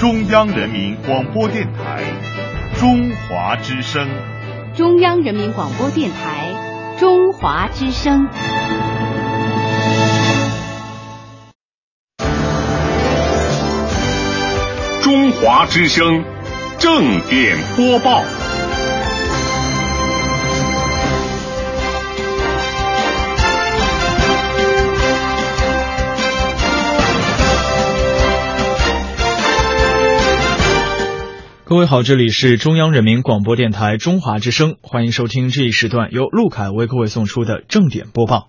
中央人民广播电台中华之声。中央人民广播电台中华之声。中华之声正点播报。各位好，这里是中央人民广播电台中华之声，欢迎收听这一时段由陆凯为各位送出的正点播报。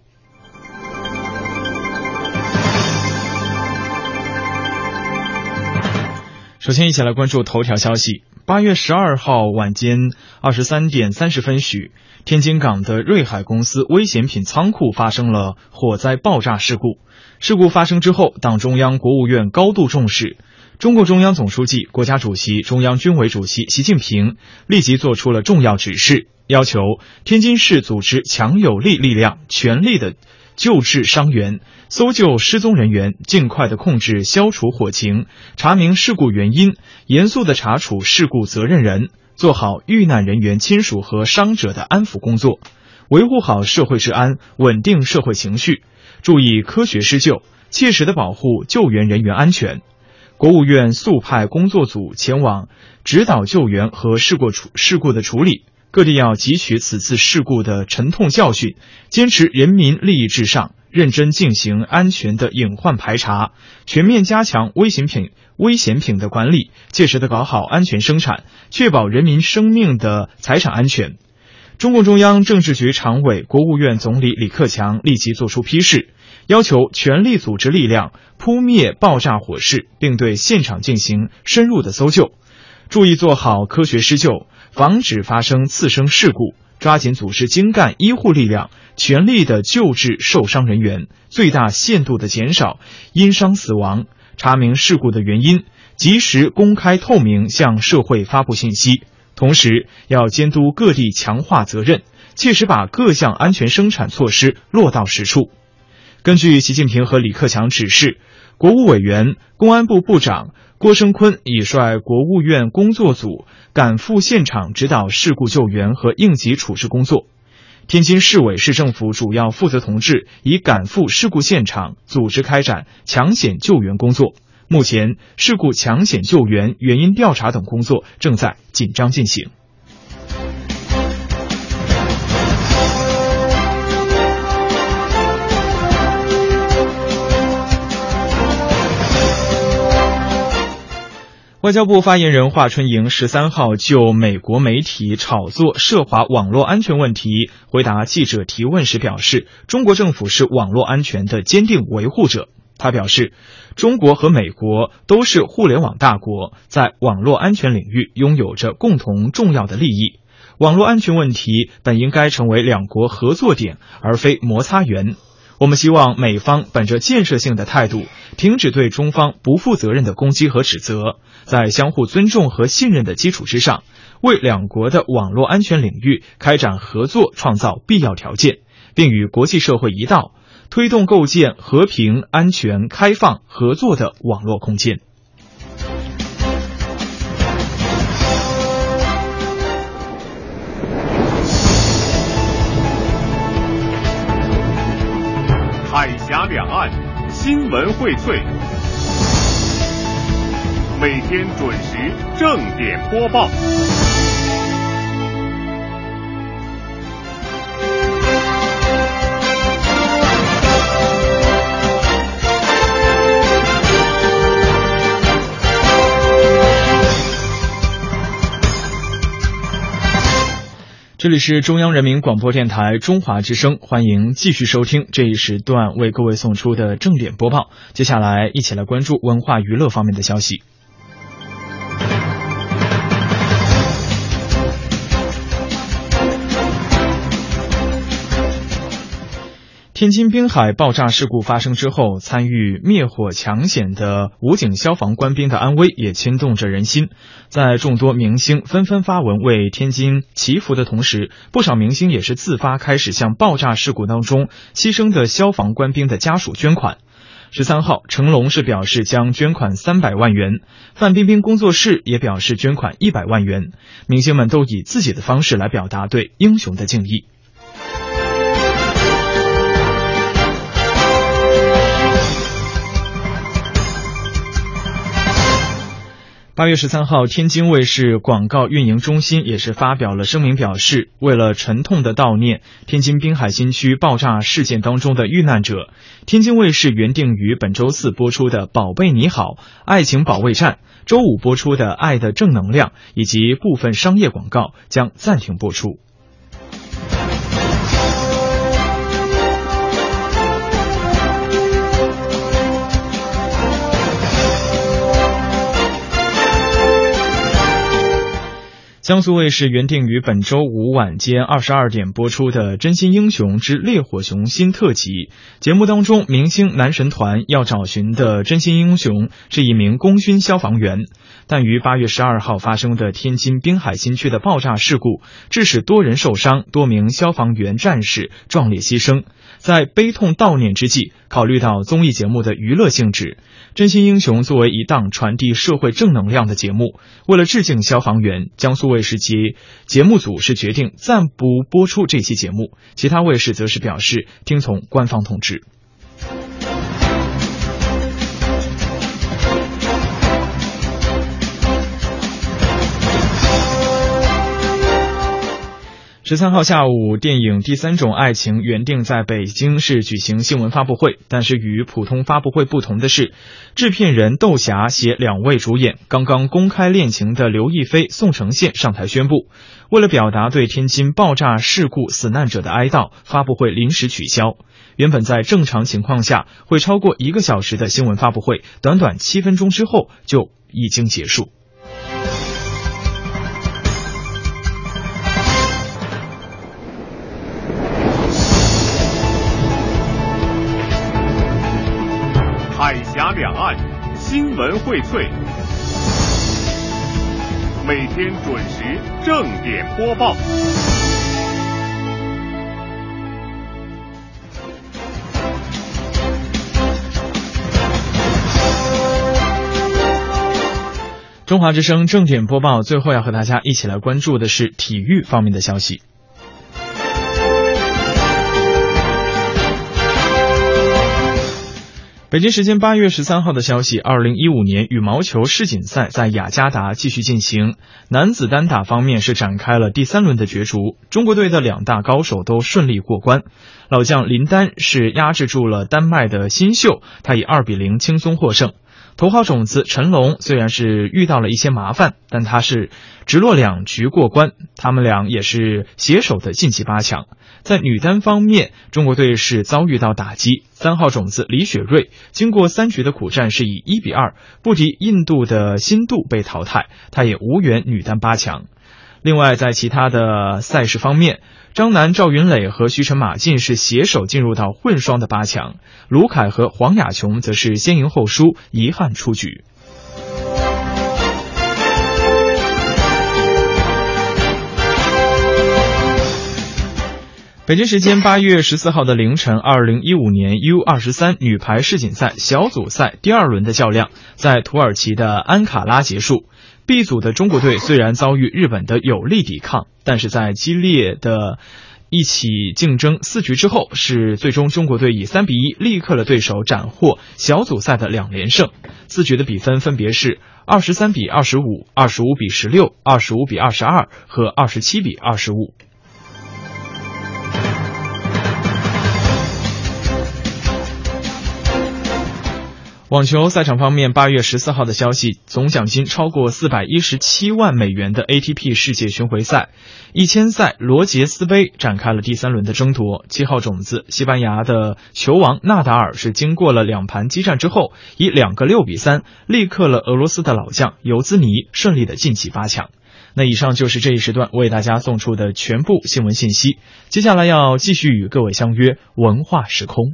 首先，一起来关注头条消息。八月十二号晚间二十三点三十分许，天津港的瑞海公司危险品仓库发生了火灾爆炸事故。事故发生之后，党中央、国务院高度重视。中共中央总书记、国家主席、中央军委主席习近平立即作出了重要指示，要求天津市组织强有力力量，全力的救治伤员，搜救失踪人员，尽快的控制、消除火情，查明事故原因，严肃的查处事故责任人，做好遇难人员亲属和伤者的安抚工作，维护好社会治安，稳定社会情绪，注意科学施救，切实的保护救援人员安全。国务院速派工作组前往指导救援和事故处事故的处理，各地要汲取此次事故的沉痛教训，坚持人民利益至上，认真进行安全的隐患排查，全面加强危险品危险品的管理，切实的搞好安全生产，确保人民生命的财产安全。中共中央政治局常委、国务院总理李克强立即作出批示。要求全力组织力量扑灭爆炸火势，并对现场进行深入的搜救，注意做好科学施救，防止发生次生事故，抓紧组织精干医护力量，全力的救治受伤人员，最大限度的减少因伤死亡，查明事故的原因，及时公开透明向社会发布信息。同时，要监督各地强化责任，切实把各项安全生产措施落到实处。根据习近平和李克强指示，国务委员、公安部部长郭声琨已率国务院工作组赶赴现场指导事故救援和应急处置工作。天津市委市政府主要负责同志已赶赴事故现场，组织开展抢险救援工作。目前，事故抢险救援、原因调查等工作正在紧张进行。外交部发言人华春莹十三号就美国媒体炒作涉华网络安全问题回答记者提问时表示，中国政府是网络安全的坚定维护者。他表示，中国和美国都是互联网大国，在网络安全领域拥有着共同重要的利益。网络安全问题本应该成为两国合作点，而非摩擦源。我们希望美方本着建设性的态度，停止对中方不负责任的攻击和指责，在相互尊重和信任的基础之上，为两国的网络安全领域开展合作创造必要条件，并与国际社会一道，推动构建和平、安全、开放、合作的网络空间。海峡两岸新闻荟萃，每天准时正点播报。这里是中央人民广播电台中华之声，欢迎继续收听这一时段为各位送出的正点播报。接下来，一起来关注文化娱乐方面的消息。天津滨海爆炸事故发生之后，参与灭火抢险的武警消防官兵的安危也牵动着人心。在众多明星纷纷发文为天津祈福的同时，不少明星也是自发开始向爆炸事故当中牺牲的消防官兵的家属捐款。十三号，成龙是表示将捐款三百万元，范冰冰工作室也表示捐款一百万元。明星们都以自己的方式来表达对英雄的敬意。八月十三号，天津卫视广告运营中心也是发表了声明，表示为了沉痛的悼念天津滨海新区爆炸事件当中的遇难者，天津卫视原定于本周四播出的《宝贝你好》《爱情保卫战》，周五播出的《爱的正能量》以及部分商业广告将暂停播出。江苏卫视原定于本周五晚间二十二点播出的《真心英雄之烈火雄心》特辑节目当中，明星男神团要找寻的真心英雄是一名功勋消防员，但于八月十二号发生的天津滨海新区的爆炸事故，致使多人受伤，多名消防员战士壮烈牺牲。在悲痛悼念之际，考虑到综艺节目的娱乐性质，《真心英雄》作为一档传递社会正能量的节目，为了致敬消防员，江苏卫视及节目组是决定暂不播出这期节目，其他卫视则是表示听从官方通知。十三号下午，电影《第三种爱情》原定在北京市举行新闻发布会，但是与普通发布会不同的是，制片人窦霞携两位主演刚刚公开恋情的刘亦菲、宋承宪上台宣布，为了表达对天津爆炸事故死难者的哀悼，发布会临时取消。原本在正常情况下会超过一个小时的新闻发布会，短短七分钟之后就已经结束。两岸新闻荟萃，每天准时正点播报。中华之声正点播报，最后要和大家一起来关注的是体育方面的消息。北京时间八月十三号的消息，二零一五年羽毛球世锦赛在雅加达继续进行。男子单打方面是展开了第三轮的角逐，中国队的两大高手都顺利过关。老将林丹是压制住了丹麦的新秀，他以二比零轻松获胜。头号种子陈龙虽然是遇到了一些麻烦，但他是直落两局过关。他们俩也是携手的晋级八强。在女单方面，中国队是遭遇到打击。三号种子李雪芮经过三局的苦战，是以一比二不敌印度的新度被淘汰，她也无缘女单八强。另外，在其他的赛事方面，张楠、赵云磊和徐晨、马竞是携手进入到混双的八强，卢凯和黄雅琼则是先赢后输，遗憾出局。北京时间八月十四号的凌晨，二零一五年 U 二十三女排世锦赛小组赛第二轮的较量在土耳其的安卡拉结束。B 组的中国队虽然遭遇日本的有力抵抗，但是在激烈的一起竞争四局之后，是最终中国队以三比一力克了对手，斩获小组赛的两连胜。四局的比分分别是二十三比二十五、二十五比十六、二十五比二十二和二十七比二十五。网球赛场方面，八月十四号的消息，总奖金超过四百一十七万美元的 ATP 世界巡回赛一千赛罗杰斯杯展开了第三轮的争夺。七号种子西班牙的球王纳达尔是经过了两盘激战之后，以两个六比三力克了俄罗斯的老将尤兹尼，顺利的晋级八强。那以上就是这一时段为大家送出的全部新闻信息。接下来要继续与各位相约文化时空。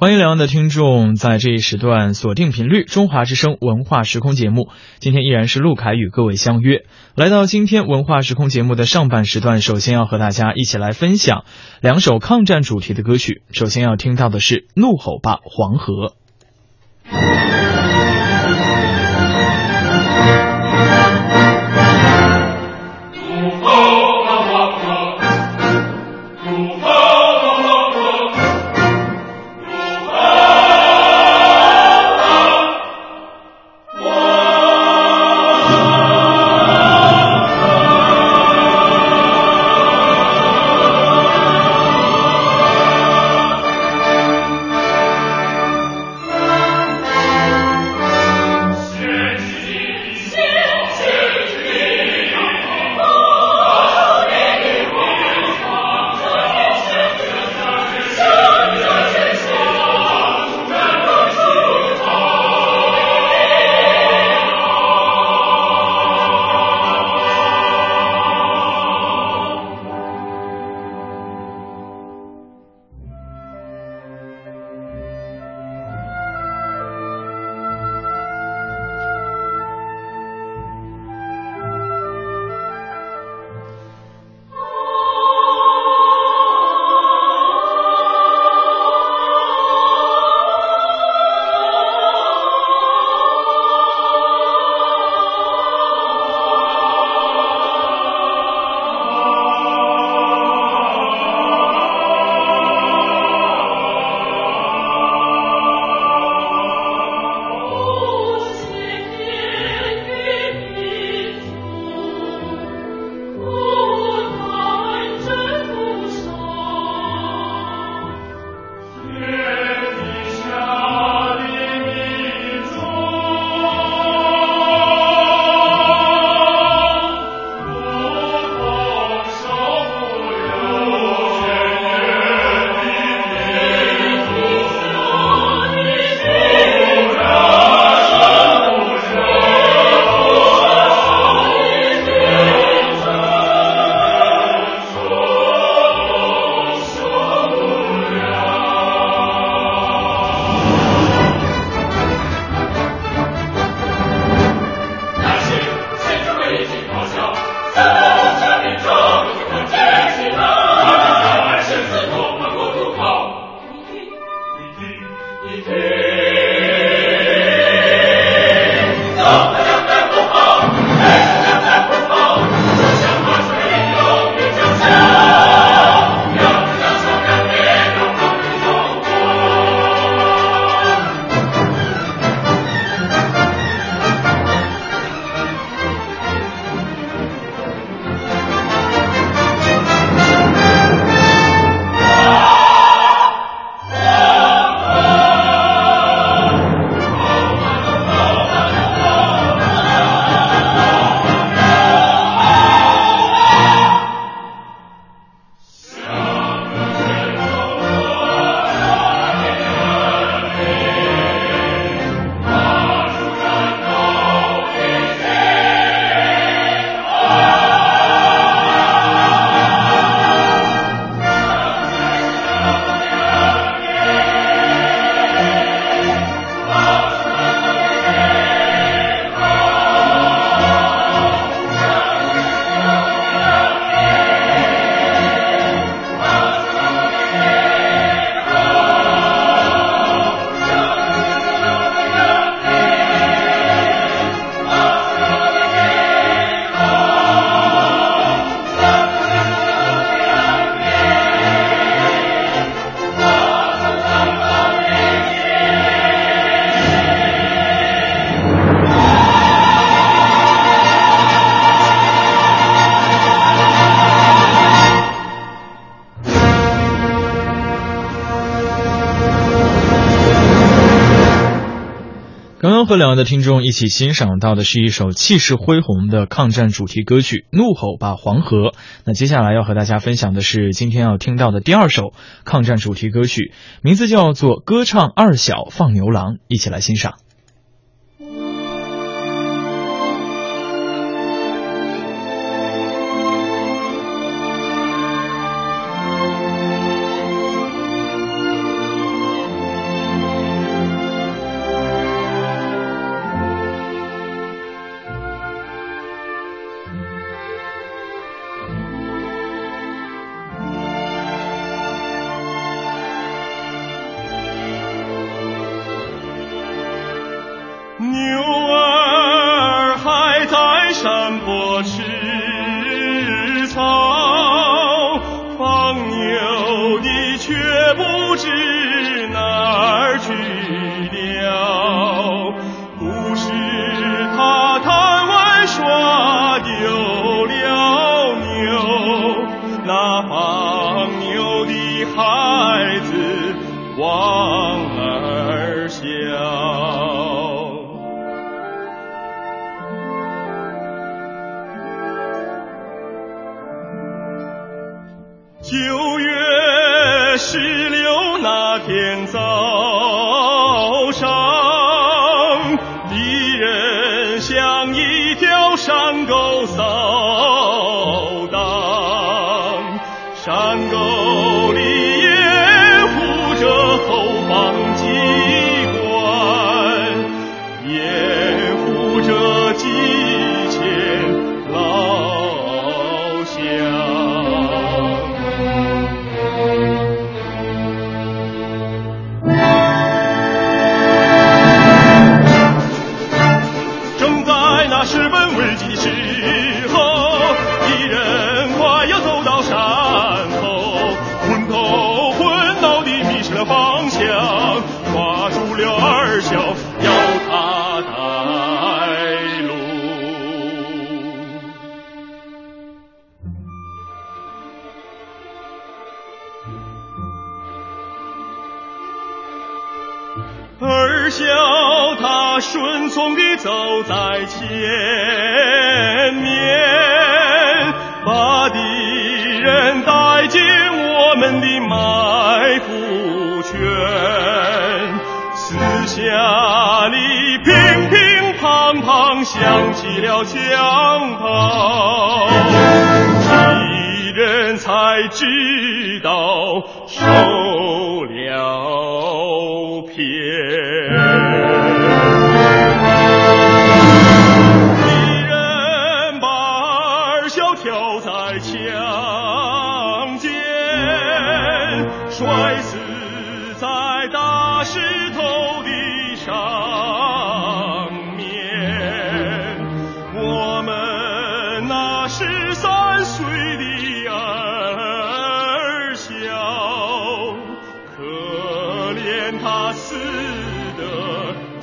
欢迎两岸的听众在这一时段锁定频率中华之声文化时空节目。今天依然是陆凯与各位相约，来到今天文化时空节目的上半时段，首先要和大家一起来分享两首抗战主题的歌曲。首先要听到的是《怒吼吧黄河》。和两位的听众一起欣赏到的是一首气势恢宏的抗战主题歌曲《怒吼吧黄河》。那接下来要和大家分享的是今天要听到的第二首抗战主题歌曲，名字叫做《歌唱二小放牛郎》，一起来欣赏。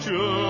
church.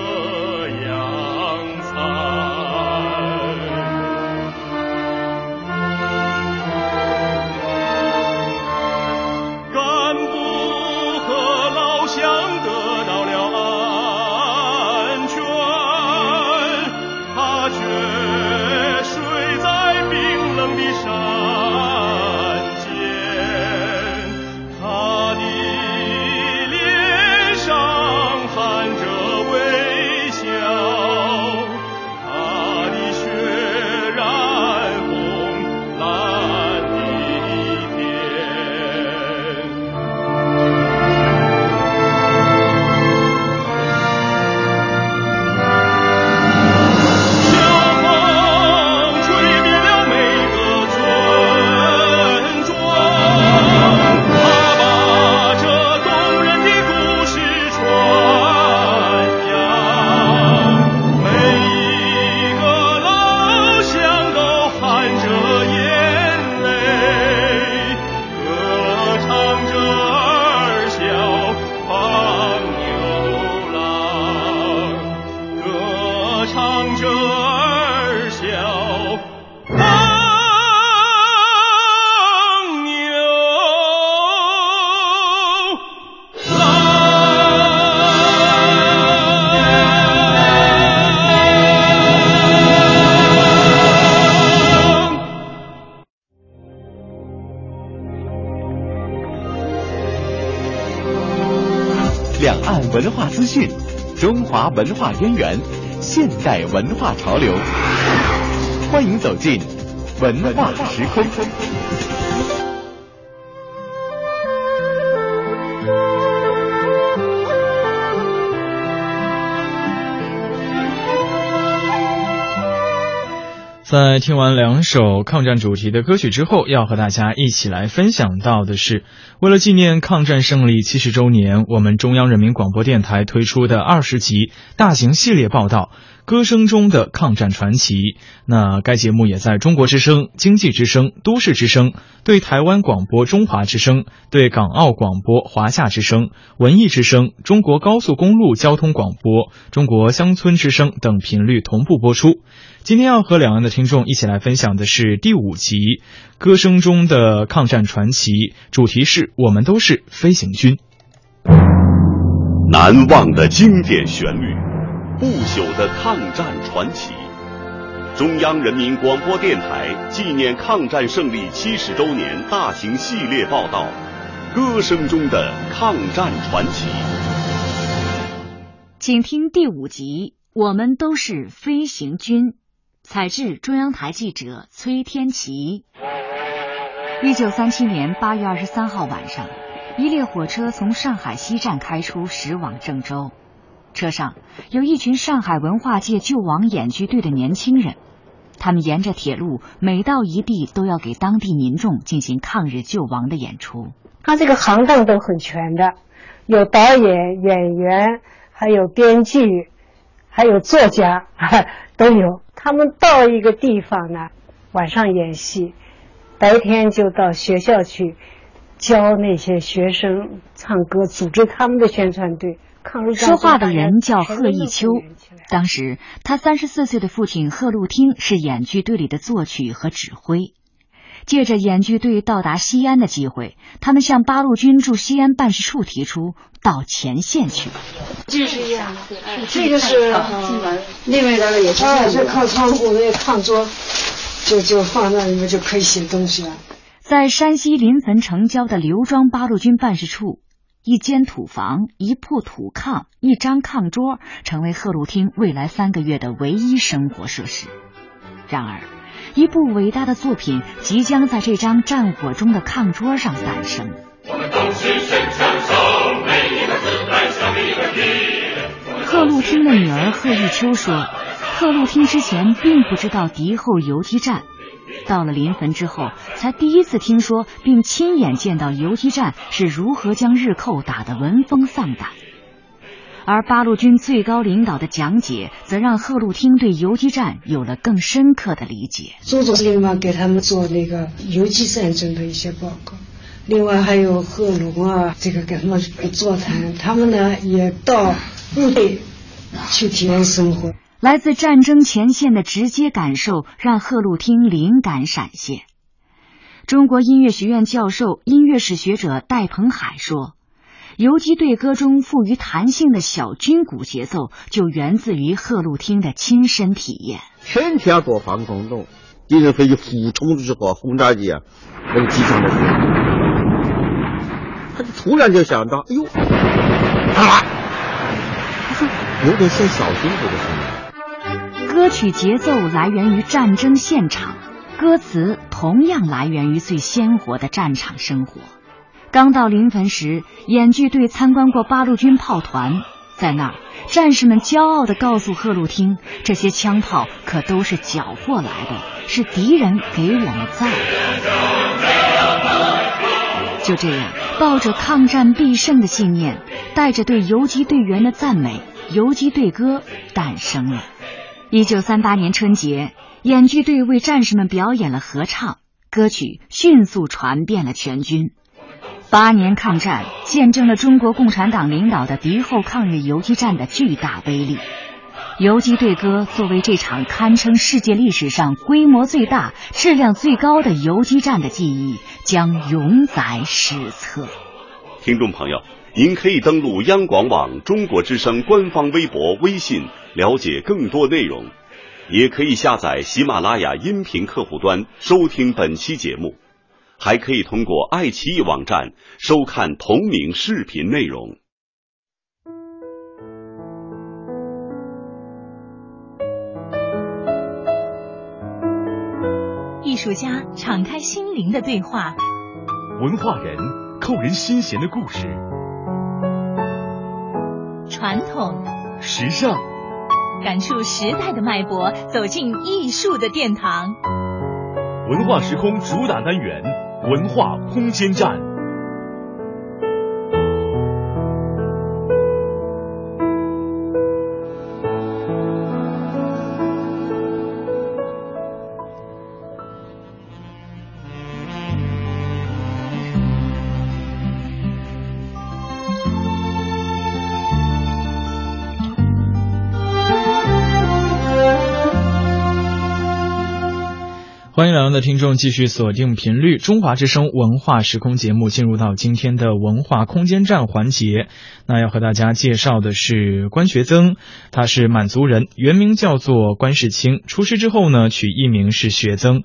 文化渊源，现代文化潮流。欢迎走进文化时空。在听完两首抗战主题的歌曲之后，要和大家一起来分享到的是，为了纪念抗战胜利七十周年，我们中央人民广播电台推出的二十集大型系列报道《歌声中的抗战传奇》。那该节目也在中国之声、经济之声、都市之声、对台湾广播中华之声、对港澳广播华夏之声、文艺之声、中国高速公路交通广播、中国乡村之声等频率同步播出。今天要和两岸的听众一起来分享的是第五集《歌声中的抗战传奇》，主题是我们都是飞行军。难忘的经典旋律，不朽的抗战传奇。中央人民广播电台纪念抗战胜利七十周年大型系列报道《歌声中的抗战传奇》，请听第五集《我们都是飞行军》。采制中央台记者崔天琪。一九三七年八月二十三号晚上，一列火车从上海西站开出，驶往郑州。车上有一群上海文化界救亡演剧队的年轻人，他们沿着铁路，每到一地都要给当地民众进行抗日救亡的演出。他这个行当都很全的，有导演、演员，还有编剧，还有作家，都有。他们到一个地方呢，晚上演戏，白天就到学校去教那些学生唱歌，组织他们的宣传队。说话的人叫贺一秋，当时他三十四岁的父亲贺路汀是演剧队里的作曲和指挥。借着演剧队到达西安的机会，他们向八路军驻西安办事处提出到前线去。这是一样，这个是另外的也是，这靠窗户那炕桌，就就放那里面就可以写东西了。在山西临汾城郊的刘庄八路军办事处，一间土房、一铺土炕、一张炕桌，成为贺路汀未来三个月的唯一生活设施。然而。一部伟大的作品即将在这张战火中的炕桌上诞生。我们都是神枪手，每一个子弹小一个敌贺路汀的女儿贺玉秋说：“贺路汀之前并不知道敌后游击战，到了临汾之后，才第一次听说并亲眼见到游击战是如何将日寇打得闻风丧胆。”而八路军最高领导的讲解，则让贺路汀对游击战有了更深刻的理解。朱总司令嘛，给他们做那个游击战争的一些报告，另外还有贺龙啊，这个给他们座谈，他们呢也到部队去体验生活。来自战争前线的直接感受，让贺路汀灵感闪现。中国音乐学院教授、音乐史学者戴鹏海说。游击队歌中富于弹性的小军鼓节奏，就源自于贺路汀的亲身体验。天天躲防空洞，敌人飞机俯冲的时候，轰炸机啊，那个机枪的，他就突然就想到，哎呦，他啊，有点像小军鼓的声音。歌曲节奏来源于战争现场，歌词同样来源于最鲜活的战场生活。刚到临汾时，演剧队参观过八路军炮团，在那儿，战士们骄傲地告诉贺路汀，这些枪炮可都是缴获来的，是敌人给我们造的。就这样，抱着抗战必胜的信念，带着对游击队员的赞美，游击队歌诞生了。一九三八年春节，演剧队为战士们表演了合唱，歌曲迅速传遍了全军。八年抗战见证了中国共产党领导的敌后抗日游击战的巨大威力。游击队歌作为这场堪称世界历史上规模最大、质量最高的游击战的记忆，将永载史册。听众朋友，您可以登录央广网中国之声官方微博微信了解更多内容。也可以下载喜马拉雅音频客户端收听本期节目。还可以通过爱奇艺网站收看同名视频内容。艺术家敞开心灵的对话。文化人扣人心弦的故事。传统、时尚，感触时代的脉搏，走进艺术的殿堂。文化时空主打单元：文化空间站。欢迎两岸的听众继续锁定频率中华之声文化时空节目，进入到今天的文化空间站环节。那要和大家介绍的是关学增，他是满族人，原名叫做关世清，出师之后呢，取艺名是学增。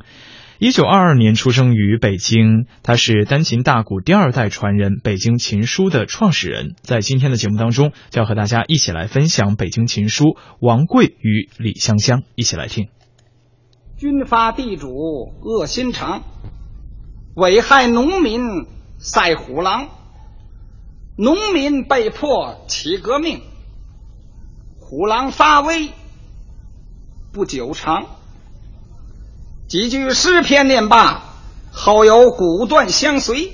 一九二二年出生于北京，他是单琴大鼓第二代传人，北京琴书的创始人。在今天的节目当中，就要和大家一起来分享北京琴书王贵与李香香，一起来听。军阀地主恶心肠，危害农民赛虎狼，农民被迫起革命，虎狼发威不久长。几句诗篇念罢，后有古段相随，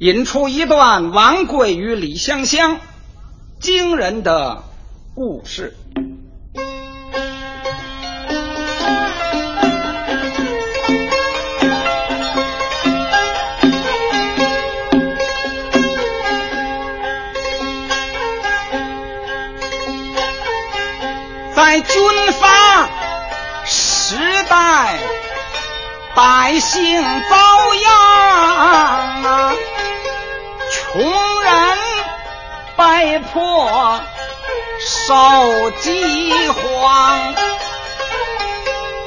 引出一段王贵与李香香惊人的故事。百姓遭殃啊，穷人被迫受饥荒，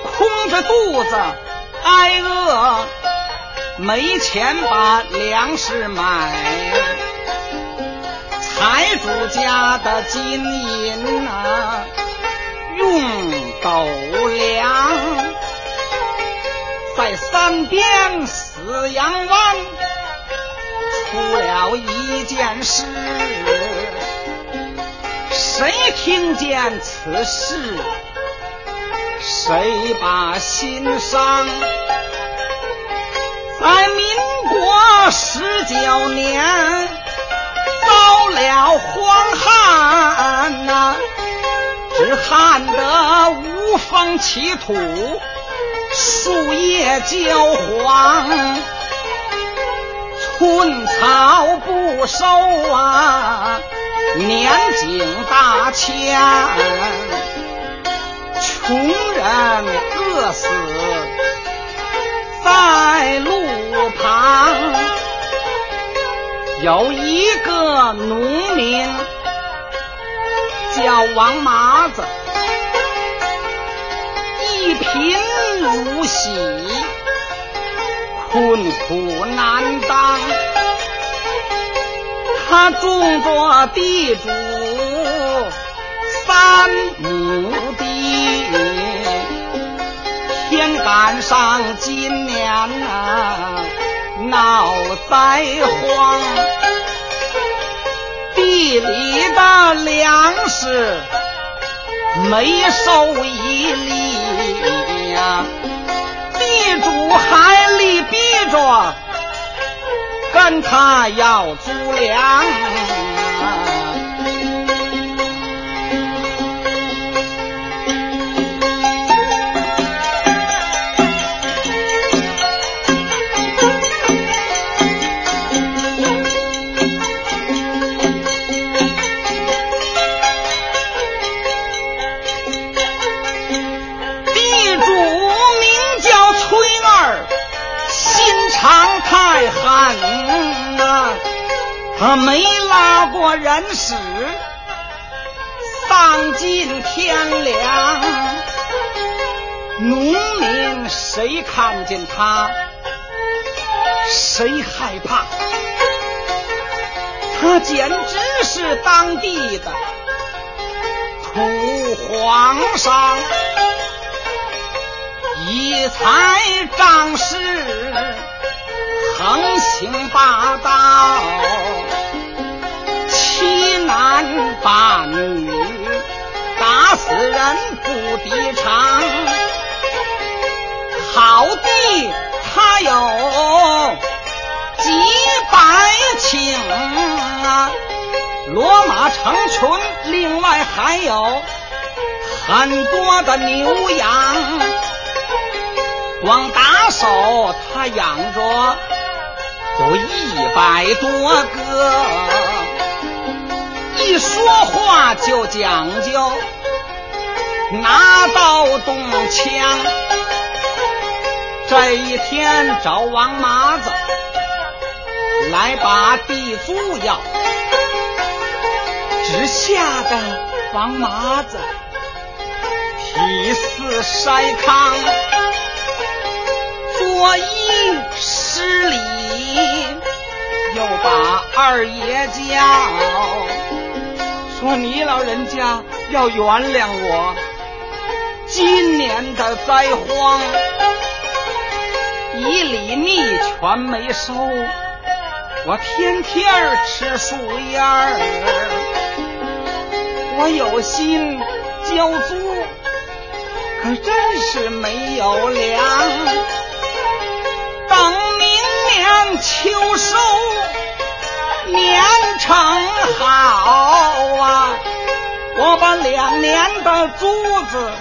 空着肚子挨饿，没钱把粮食买，财主家的金银啊！用斗量，在三边死阳湾出了一件事，谁听见此事，谁把心伤。在民国十九年，遭了荒旱呐。只旱得无风起土，树叶焦黄，寸草不收啊，年景大迁，穷人饿死在路旁，有一个农民。叫王麻子，一贫如洗，困苦难当。他种着地主三亩地，天赶上今年啊闹灾荒。地里的粮食没收一粒呀，地主还里逼着跟他要租粮。他没拉过人屎，丧尽天良。农民谁看见他，谁害怕？他简直是当地的土皇上，以才仗势，横行霸道，男霸女，打死人不抵偿。好地他有几百顷啊，骡马成群，另外还有很多的牛羊。光打手他养着有一百多个，一说话就讲究拿刀动枪。这一天找王麻子来把地租要，只吓得王麻子体似筛糠。作揖施礼，又把二爷叫，说你老人家要原谅我今年的灾荒，一粒米全没收，我天天吃树叶儿，我有心交租，可真是没有粮。等明年秋收，年成好啊，我把两年的珠子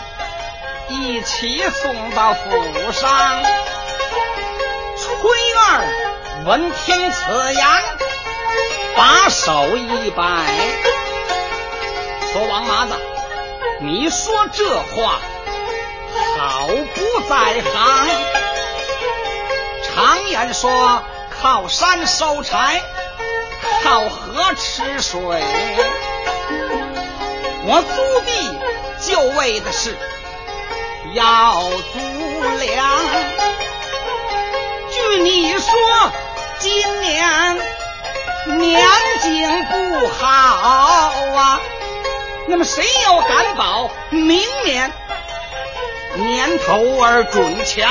一起送到府上。崔二闻听此言，把手一摆，说：“王麻子，你说这话好不在行。”常言说，靠山收柴，靠河吃水。我租地就为的是要租粮。据你说，今年年景不好啊，那么谁又敢保明年年头儿准强？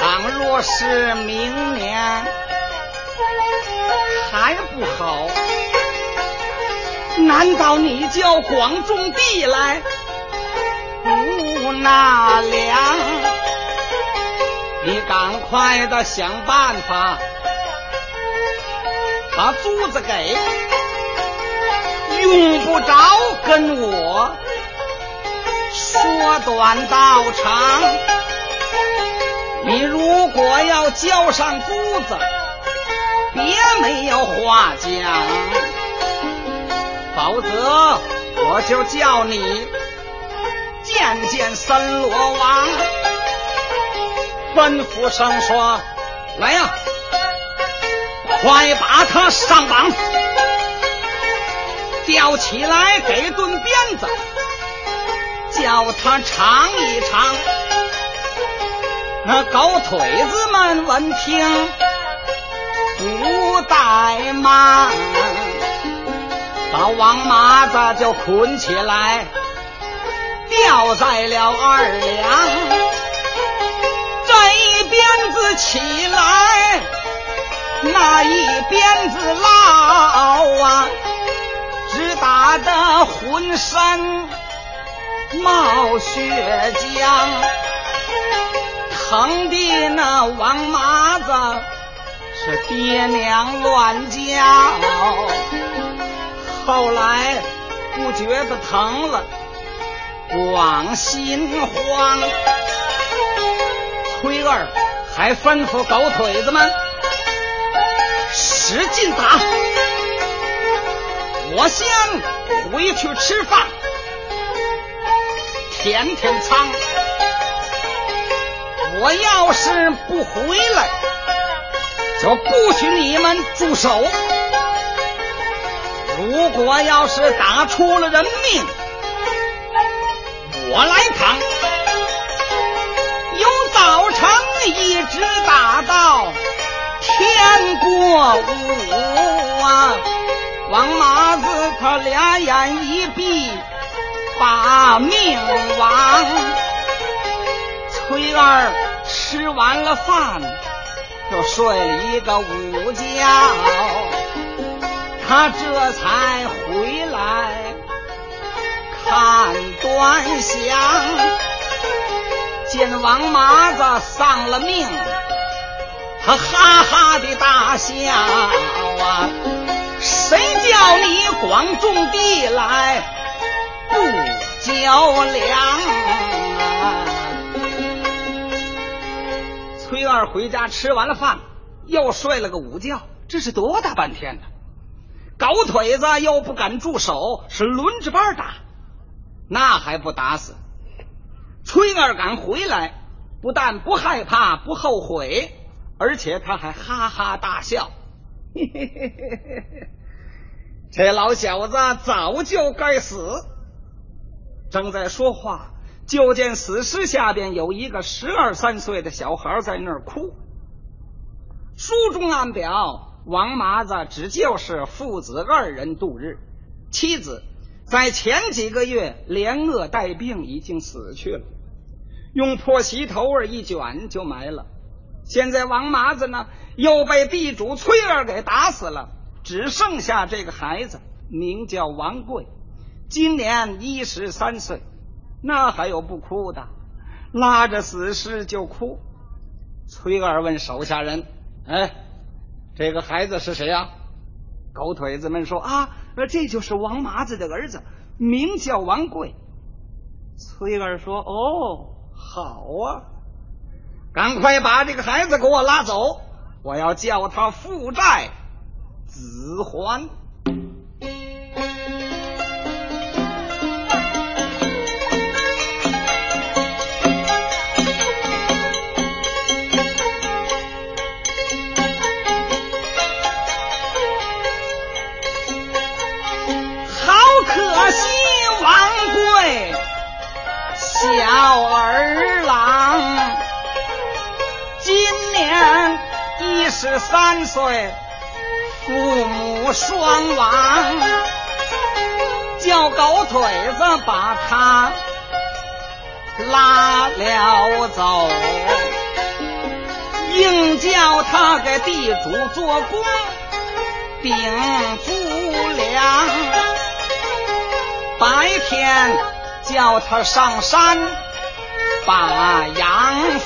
倘若是明年还不好，难道你叫广种地来不纳粮？你赶快的想办法把租子给，用不着跟我说短道长。你如果要交上租子，别没有话讲，否则我就叫你见见森罗王，吩咐声说：“来呀，快把他上绑，吊起来给顿鞭子，叫他尝一尝。”那狗腿子们闻听不怠慢，把王麻子就捆起来，吊在了二梁。这一鞭子起来，那一鞭子落啊，只打得浑身冒血浆。疼的那王麻子是爹娘乱叫，后来不觉得疼了，光心慌。崔二还吩咐狗腿子们使劲打，我先回去吃饭，填填仓。我要是不回来，我不许你们住手。如果要是打出了人命，我来扛。由早晨一直打到天过午啊，王麻子他俩眼一闭，把命亡。崔二吃完了饭，就睡了一个午觉，他这才回来看端详，见王麻子丧了命，他哈哈的大笑啊！谁叫你光种地来不交粮？崔二回家吃完了饭，又睡了个午觉，这是多大半天呢？狗腿子又不敢住手，是轮着班打，那还不打死？崔二敢回来，不但不害怕，不后悔，而且他还哈哈大笑。嘿嘿嘿嘿嘿这老小子早就该死。正在说话。就见死尸下边有一个十二三岁的小孩在那儿哭。书中暗表，王麻子只就是父子二人度日，妻子在前几个月连饿带病已经死去了，用破席头儿一卷就埋了。现在王麻子呢又被地主崔二给打死了，只剩下这个孩子，名叫王贵，今年一十三岁。那还有不哭的？拉着死尸就哭。崔二问手下人：“哎，这个孩子是谁呀？”狗腿子们说：“啊，这就是王麻子的儿子，名叫王贵。”崔二说：“哦，好啊，赶快把这个孩子给我拉走，我要叫他负债子还。”岁，父母双亡，叫狗腿子把他拉了走，硬叫他给地主做工顶猪粮，白天。叫他上山把羊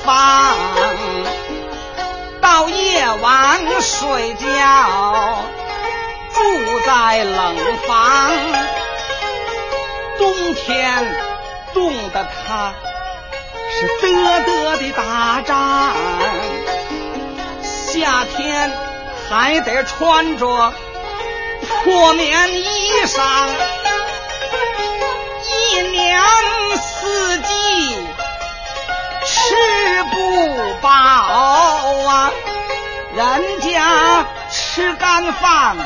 放，到夜晚睡觉住在冷房，冬天冻得他是嘚嘚的打颤，夏天还得穿着破棉衣裳。一年四季饱啊，人家吃干饭，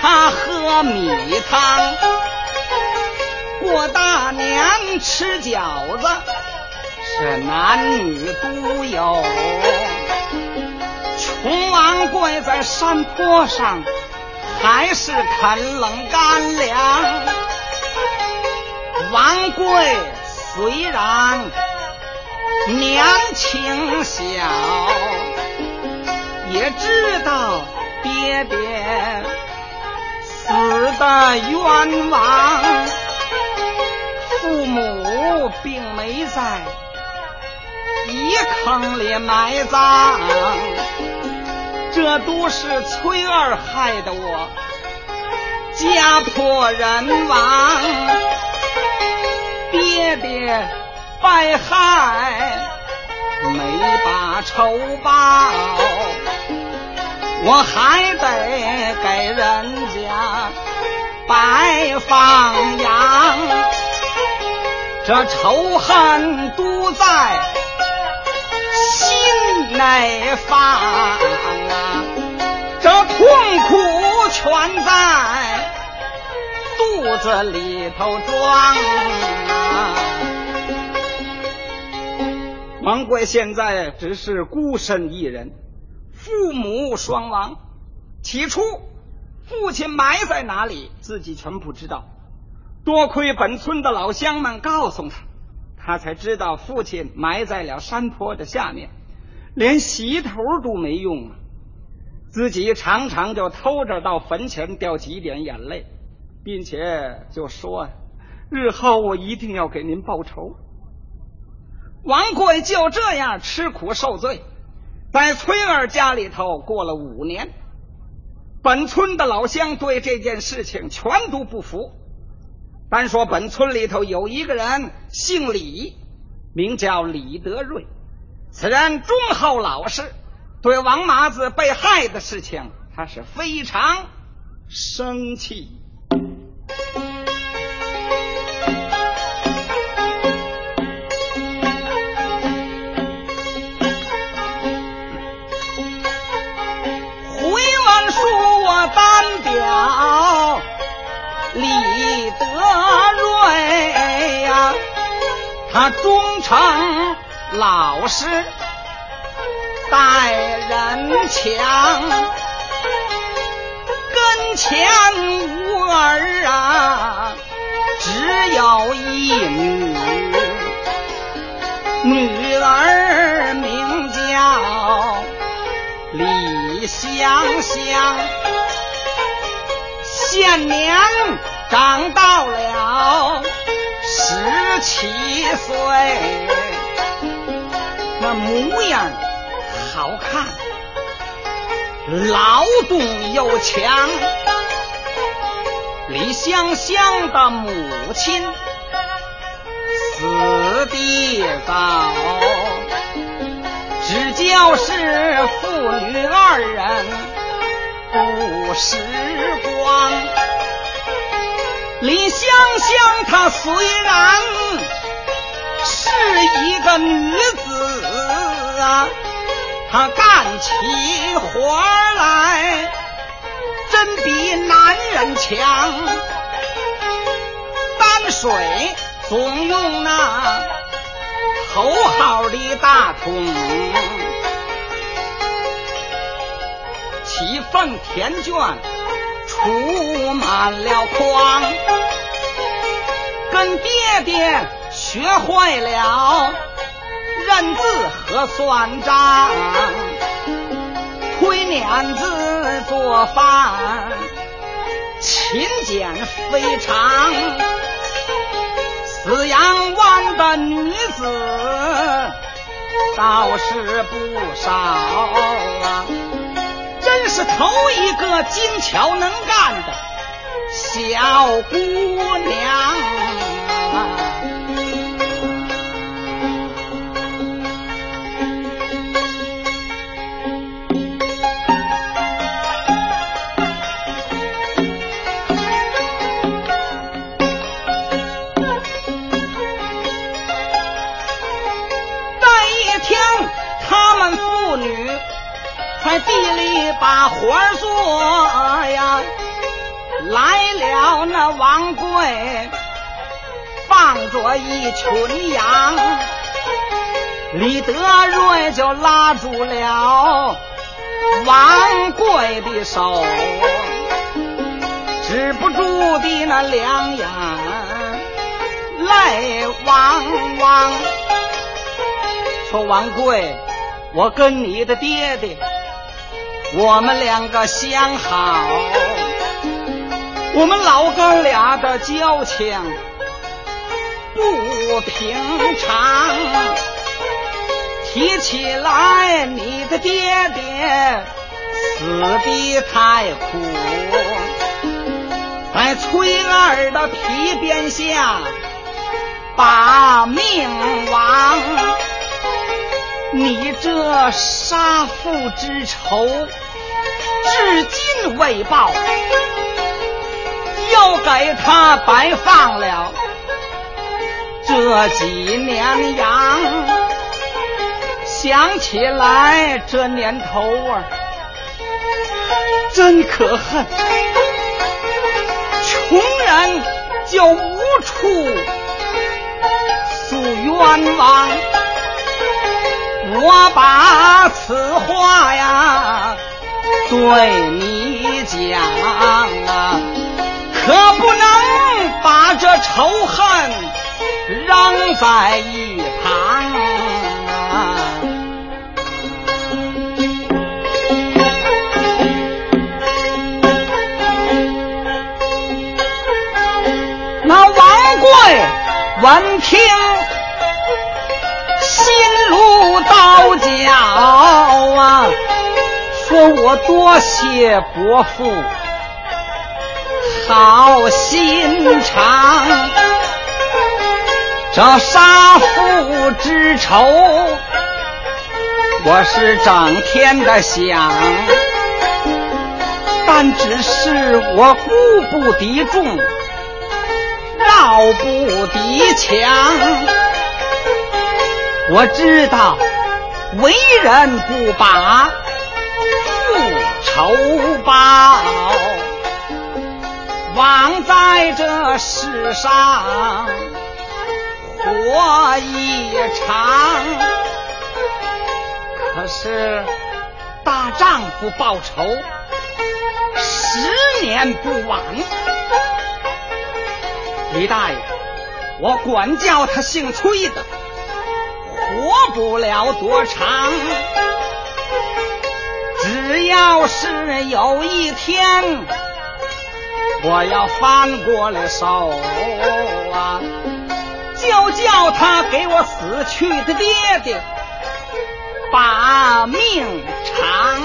他喝米汤。过大年吃饺子，是男女都有。穷王跪在山坡上，还是啃冷干粮。王贵虽然娘轻小，也知道爹爹死的冤枉，父母并没在一坑里埋葬，这都是崔二害的我家破人亡。爹爹败害没把仇报，我还得给人家白放羊，这仇恨都在心内放啊，这痛苦全在肚子里头装啊。王贵现在只是孤身一人，父母双亡。起初，父亲埋在哪里，自己全不知道。多亏本村的老乡们告诉他，他才知道父亲埋在了山坡的下面，连洗头都没用啊！自己常常就偷着到坟前掉几点眼泪，并且就说：“日后我一定要给您报仇。”王贵就这样吃苦受罪，在崔儿家里头过了五年。本村的老乡对这件事情全都不服。单说本村里头有一个人姓李，名叫李德瑞，此人忠厚老实，对王麻子被害的事情，他是非常生气。成老实，待人强，跟前无儿啊，只有一女，女儿名叫李香香。现年长到了十七岁，那模样好看，劳动又强。李香香的母亲死的早，只教是父女二人。不时光，李香香她虽然是一个女子啊，她干起活来真比男人强。担水总用那头号的大桶。七份田卷出满了筐，跟爹爹学会了认字和算账，推碾子做饭勤俭非常，四阳湾的女子倒是不少啊。是头一个精巧能干的小姑娘。地里把活做呀，来了那王贵，放着一群羊，李德瑞就拉住了王贵的手，止不住的那两眼泪汪汪，说王贵，我跟你的爹爹。我们两个相好，我们老哥俩的交情不平常。提起来，你的爹爹死的太苦，在崔二的皮鞭下把命亡。你这杀父之仇，至今未报，又给他白放了这几年羊。想起来这年头啊，真可恨，穷人就无处诉冤枉。我把此话呀对你讲啊，可不能把这仇恨扔在一旁啊。那王贵闻听，心如刀绞啊！说我多谢伯父好心肠。这杀父之仇，我是整天的想，但只是我孤不敌众，绕不敌强。我知道为人不把仇报，枉在这世上。活一场，可是大丈夫报仇，十年不晚。李大爷，我管教他姓崔的，活不了多长。只要是有一天，我要翻过了手啊！就叫他给我死去的爹爹把命偿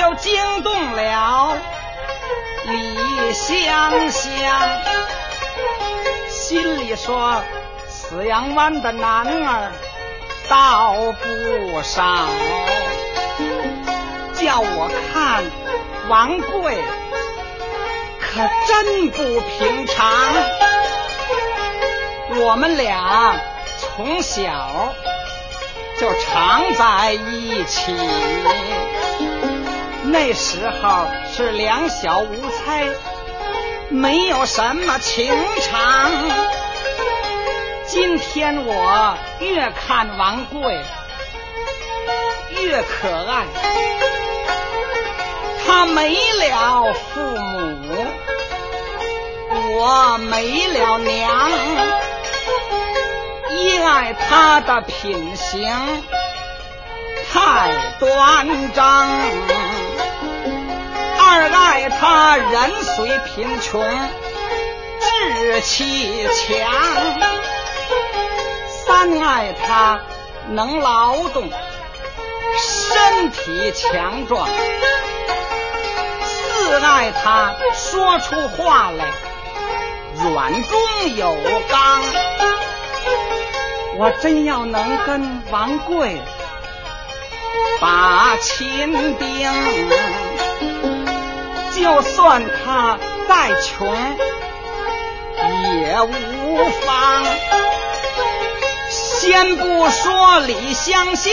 就惊动了李香香，心里说：四阳湾的男儿倒不少，叫我看王贵可真不平常。我们俩从小就常在一起。那时候是两小无猜，没有什么情长。今天我越看王贵越可爱，他没了父母，我没了娘，一爱他的品行太端庄。他人虽贫穷，志气强；三爱他能劳动，身体强壮；四爱他说出话来软中有刚。我真要能跟王贵把亲定。就算他再穷也无妨。先不说李香香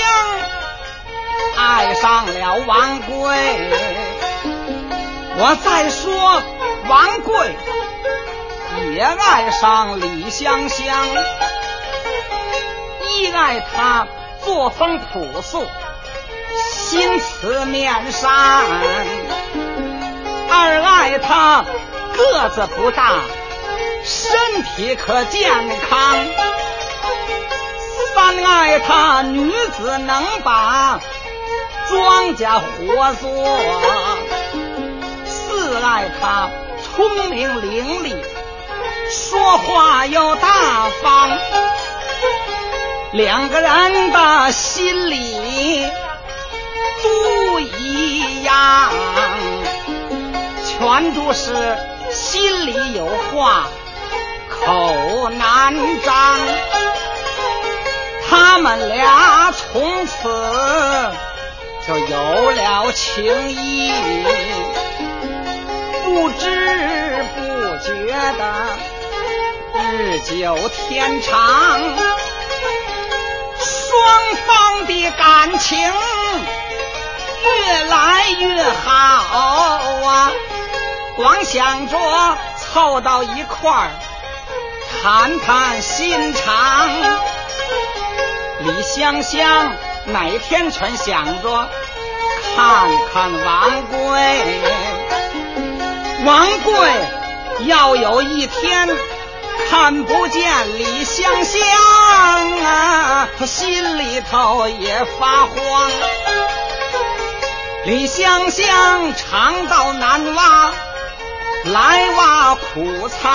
爱上了王贵，我再说王贵也爱上李香香，一爱他作风朴素，心慈面善。二爱他个子不大，身体可健康；三爱他女子能把庄稼活做；四爱他聪明伶俐，说话又大方。两个人的心里都一样。全都是心里有话，口难张。他们俩从此就有了情谊，不知不觉的日久天长，双方的感情越来越好啊！光想着凑到一块儿谈谈心肠，李香香哪天全想着看看王贵，王贵要有一天看不见李香香啊，他心里头也发慌。李香香常到南洼。来挖苦菜，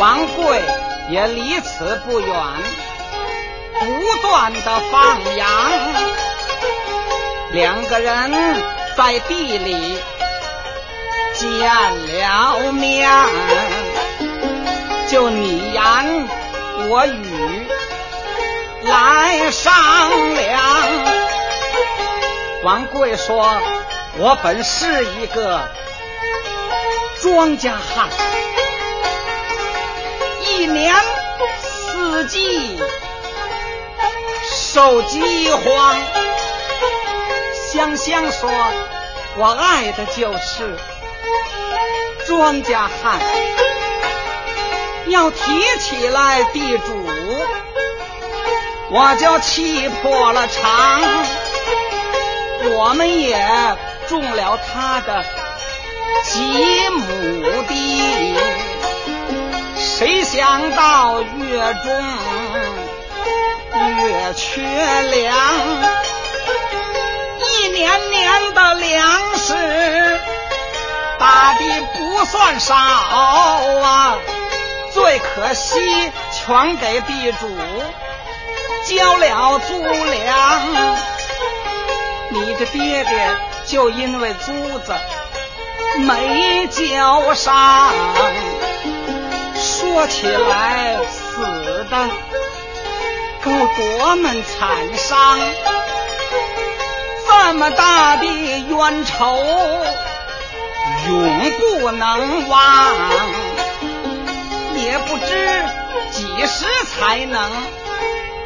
王贵也离此不远，不断的放羊。两个人在地里见了面，就你言我语来商量。王贵说：“我本是一个。”庄稼汉，一年四季受饥荒。香香说：“我爱的就是庄稼汉。”要提起来地主，我就气破了肠。我们也中了他的。几亩地，谁想到月中月缺粮，一年年的粮食打的不算少啊，最可惜全给地主交了租粮，你的爹爹就因为租子。没交上，说起来死的够多么惨伤，这么大的冤仇永不能忘，也不知几时才能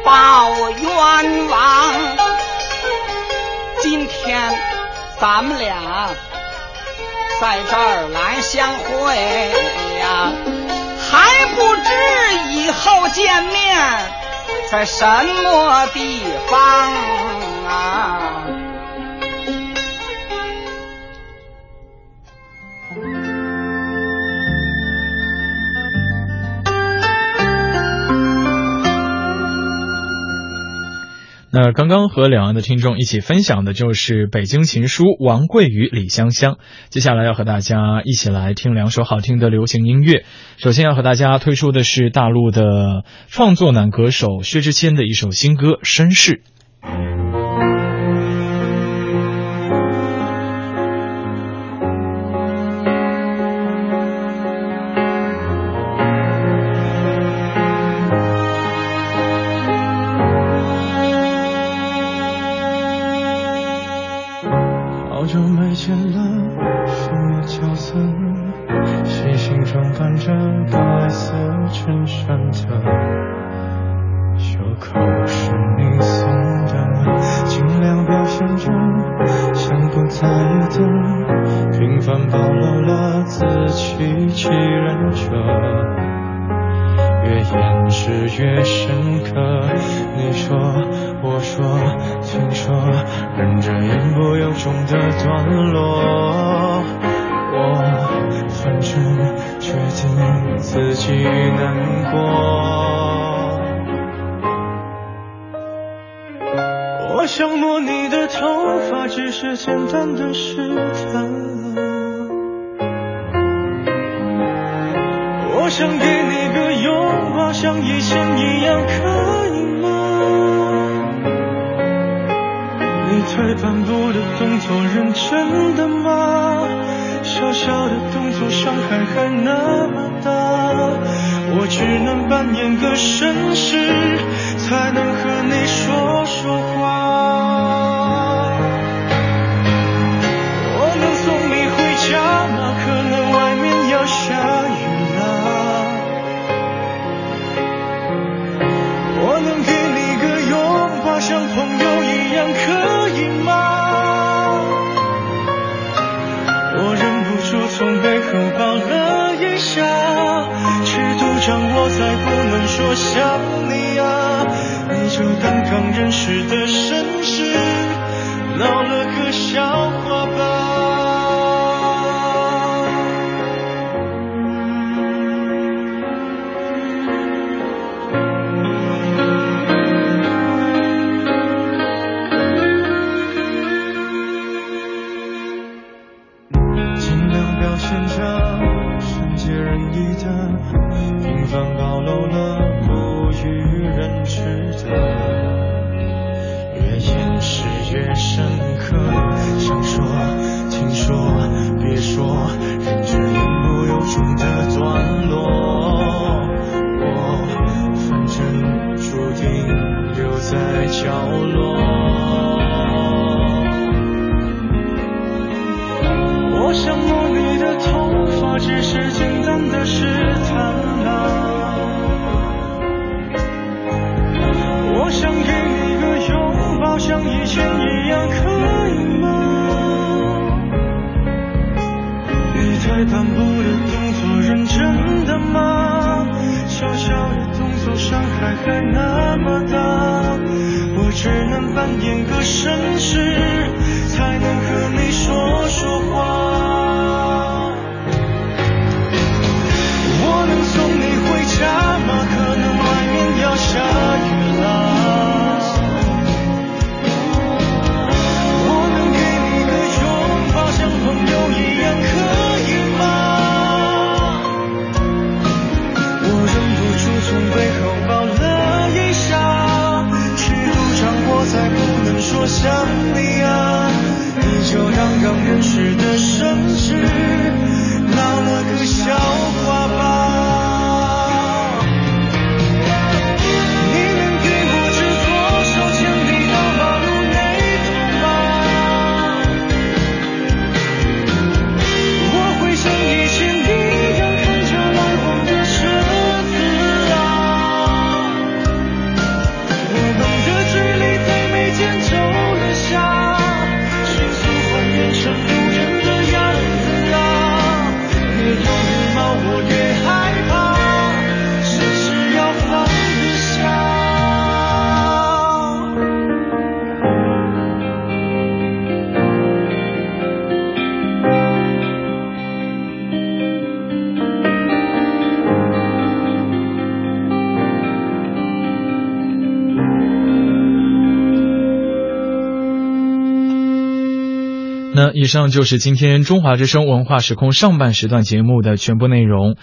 报冤枉。今天咱们俩。在这儿来相会呀，还不知以后见面在什么地方啊。那刚刚和两岸的听众一起分享的就是《北京琴书》王贵与李香香。接下来要和大家一起来听两首好听的流行音乐。首先要和大家推出的是大陆的创作男歌手薛之谦的一首新歌《绅士》。以上就是今天中华之声文化时空上半时段节目的全部内容。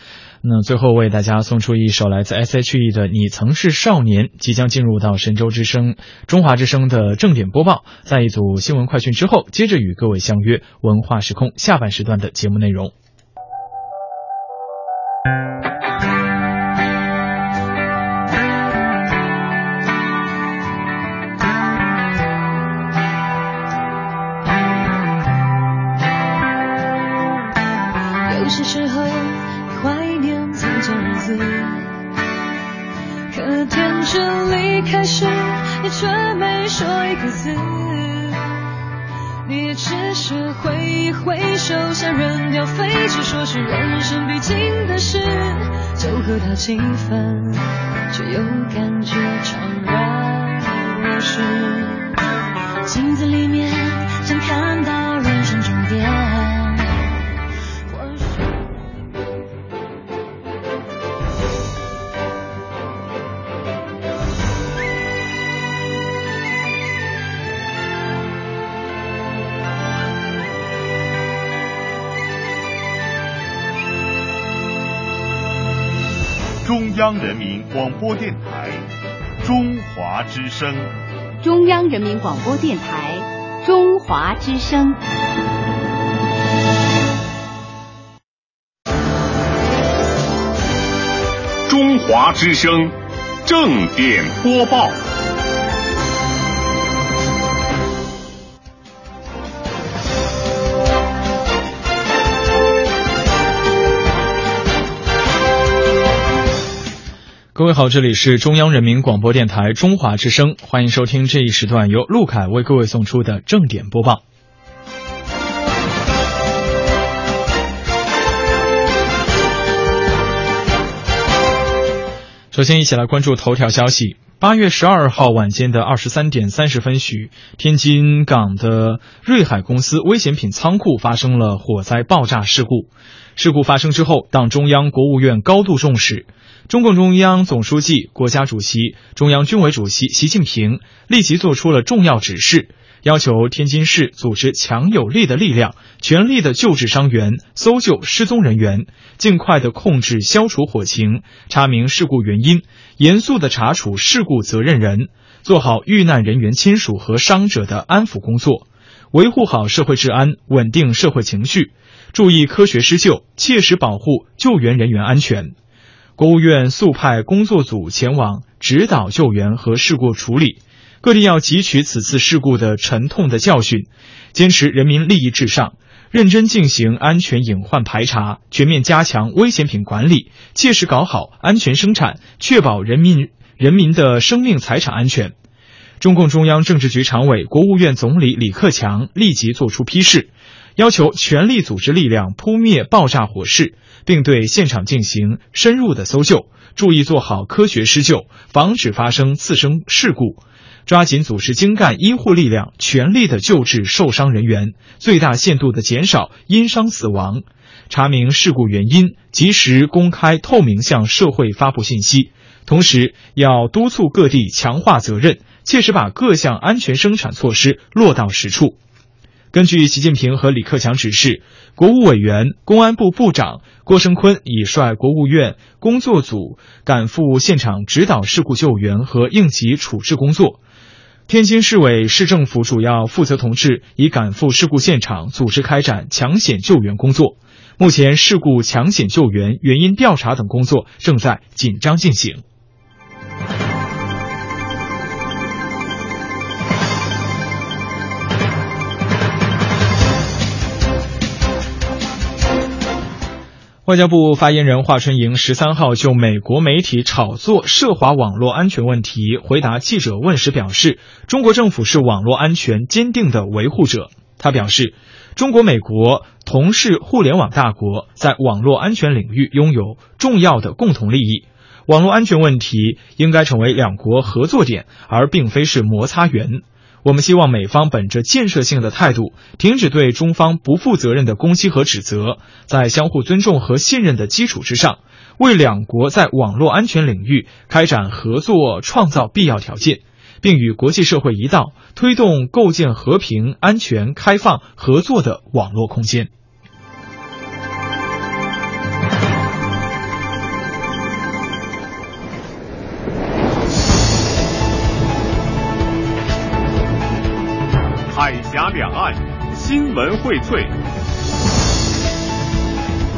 那最后为大家送出一首来自 S.H.E 的《你曾是少年》，即将进入到神州之声、中华之声的正点播报。在一组新闻快讯之后，接着与各位相约文化时空下半时段的节目内容。中央人民广播电台中华之声。中央人民广播电台中华之声。中华之声正点播报。各位好，这里是中央人民广播电台中华之声，欢迎收听这一时段由陆凯为各位送出的正点播报。首先，一起来关注头条消息。八月十二号晚间的二十三点三十分许，天津港的瑞海公司危险品仓库发生了火灾爆炸事故。事故发生之后，党中央、国务院高度重视，中共中央总书记、国家主席、中央军委主席习近平立即作出了重要指示。要求天津市组织强有力的力量，全力的救治伤员、搜救失踪人员，尽快的控制消除火情，查明事故原因，严肃的查处事故责任人，做好遇难人员亲属和伤者的安抚工作，维护好社会治安，稳定社会情绪，注意科学施救，切实保护救援人员安全。国务院速派工作组前往指导救援和事故处理。各地要汲取此次事故的沉痛的教训，坚持人民利益至上，认真进行安全隐患排查，全面加强危险品管理，切实搞好安全生产，确保人民人民的生命财产安全。中共中央政治局常委、国务院总理李克强立即作出批示，要求全力组织力量扑灭爆炸火势，并对现场进行深入的搜救，注意做好科学施救，防止发生次生事故。抓紧组织精干医护力量，全力的救治受伤人员，最大限度的减少因伤死亡，查明事故原因，及时公开透明向社会发布信息。同时，要督促各地强化责任，切实把各项安全生产措施落到实处。根据习近平和李克强指示，国务委员、公安部部长郭声琨已率国务院工作组赶赴现场指导事故救援和应急处置工作。天津市委市政府主要负责同志已赶赴事故现场，组织开展抢险救援工作。目前，事故抢险救援、原因调查等工作正在紧张进行。外交部发言人华春莹十三号就美国媒体炒作涉华网络安全问题回答记者问时表示，中国政府是网络安全坚定的维护者。他表示，中国、美国同是互联网大国，在网络安全领域拥有重要的共同利益，网络安全问题应该成为两国合作点，而并非是摩擦源。我们希望美方本着建设性的态度，停止对中方不负责任的攻击和指责，在相互尊重和信任的基础之上，为两国在网络安全领域开展合作创造必要条件，并与国际社会一道推动构建和平、安全、开放、合作的网络空间。两岸新闻荟萃，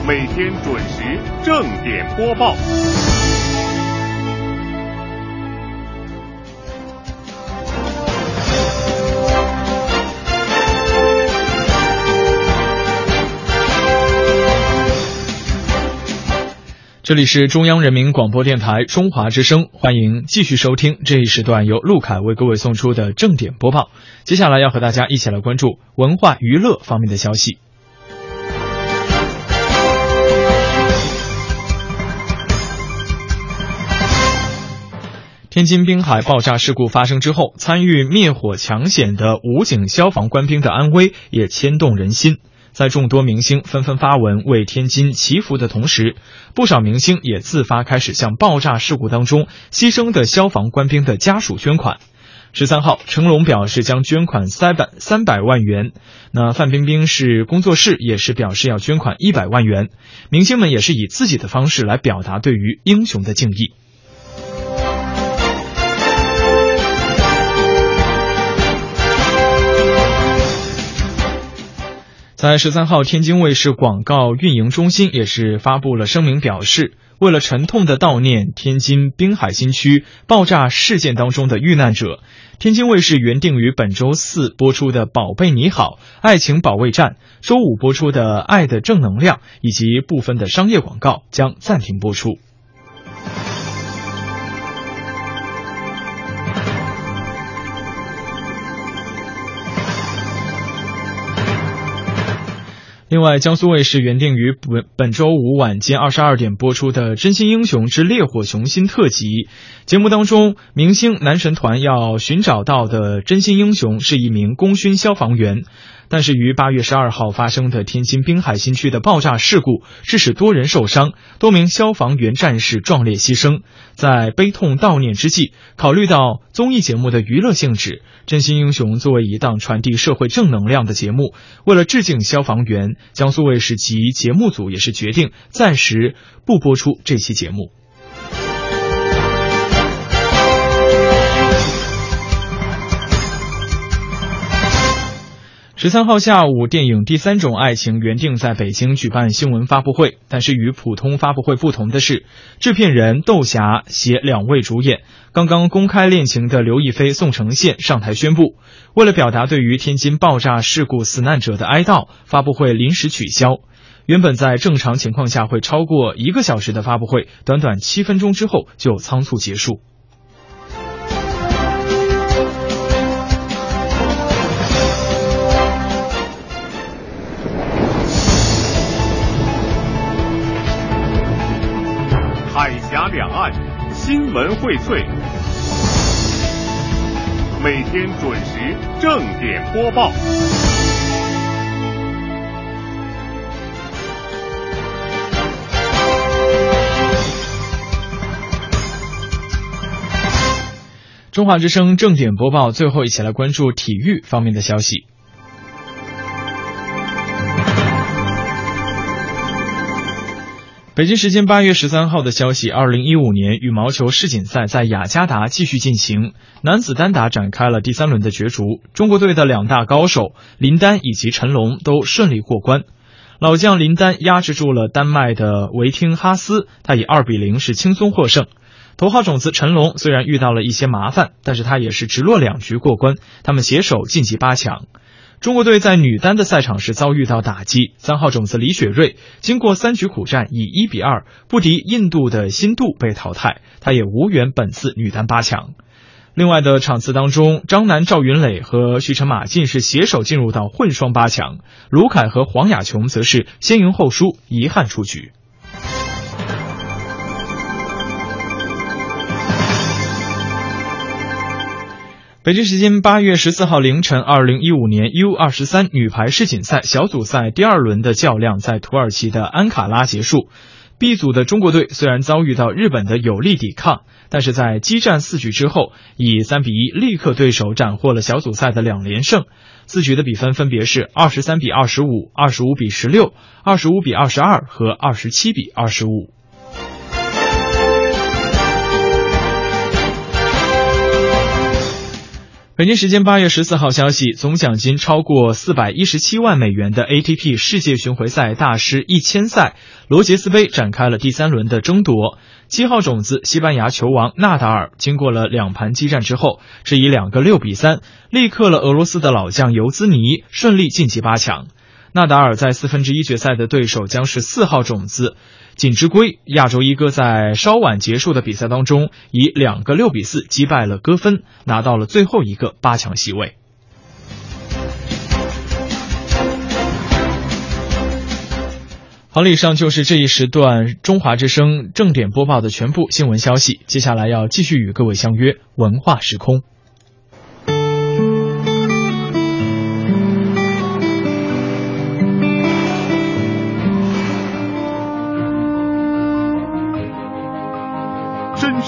每天准时正点播报。这里是中央人民广播电台中华之声，欢迎继续收听这一时段由陆凯为各位送出的正点播报。接下来要和大家一起来关注文化娱乐方面的消息。天津滨海爆炸事故发生之后，参与灭火抢险的武警消防官兵的安危也牵动人心。在众多明星纷纷发文为天津祈福的同时，不少明星也自发开始向爆炸事故当中牺牲的消防官兵的家属捐款。十三号，成龙表示将捐款三百三百万元，那范冰冰是工作室也是表示要捐款一百万元。明星们也是以自己的方式来表达对于英雄的敬意。在十三号，天津卫视广告运营中心也是发布了声明，表示为了沉痛的悼念天津滨海新区爆炸事件当中的遇难者，天津卫视原定于本周四播出的《宝贝你好》《爱情保卫战》，周五播出的《爱的正能量》以及部分的商业广告将暂停播出。另外，江苏卫视原定于本本周五晚间二十二点播出的《真心英雄之烈火雄心》特辑节目当中，明星男神团要寻找到的真心英雄是一名功勋消防员。但是于八月十二号发生的天津滨海新区的爆炸事故，致使多人受伤，多名消防员战士壮烈牺牲。在悲痛悼念之际，考虑到综艺节目的娱乐性质，《真心英雄》作为一档传递社会正能量的节目，为了致敬消防员，江苏卫视及节目组也是决定暂时不播出这期节目。十三号下午，电影《第三种爱情》原定在北京举办新闻发布会，但是与普通发布会不同的是，制片人窦霞携两位主演刚刚公开恋情的刘亦菲、宋承宪上台宣布，为了表达对于天津爆炸事故死难者的哀悼，发布会临时取消。原本在正常情况下会超过一个小时的发布会，短短七分钟之后就仓促结束。两岸新闻荟萃，每天准时正点播报。中华之声正点播报，最后一起来关注体育方面的消息。北京时间八月十三号的消息，二零一五年羽毛球世锦赛在雅加达继续进行，男子单打展开了第三轮的角逐。中国队的两大高手林丹以及陈龙都顺利过关，老将林丹压制住了丹麦的维汀哈斯，他以二比零是轻松获胜。头号种子陈龙虽然遇到了一些麻烦，但是他也是直落两局过关，他们携手晋级八强。中国队在女单的赛场是遭遇到打击，三号种子李雪芮经过三局苦战，以一比二不敌印度的新度被淘汰，她也无缘本次女单八强。另外的场次当中，张楠、赵云磊和徐晨、马进是携手进入到混双八强，卢凯和黄雅琼则是先赢后输，遗憾出局。北京时间八月十四号凌晨，二零一五年 U 二十三女排世锦赛小组赛第二轮的较量在土耳其的安卡拉结束。B 组的中国队虽然遭遇到日本的有力抵抗，但是在激战四局之后，以三比一力克对手，斩获了小组赛的两连胜。四局的比分分别是二十三比二十五、二十五比十六、二十五比二十二和二十七比二十五。北京时间八月十四号消息，总奖金超过四百一十七万美元的 ATP 世界巡回赛大师一千赛罗杰斯杯展开了第三轮的争夺。七号种子西班牙球王纳达尔经过了两盘激战之后，是以两个六比三力克了俄罗斯的老将尤兹尼，顺利晋级八强。纳达尔在四分之一决赛的对手将是四号种子锦织圭，亚洲一哥在稍晚结束的比赛当中以两个六比四击败了戈芬，拿到了最后一个八强席位。好了，以上就是这一时段中华之声正点播报的全部新闻消息，接下来要继续与各位相约文化时空。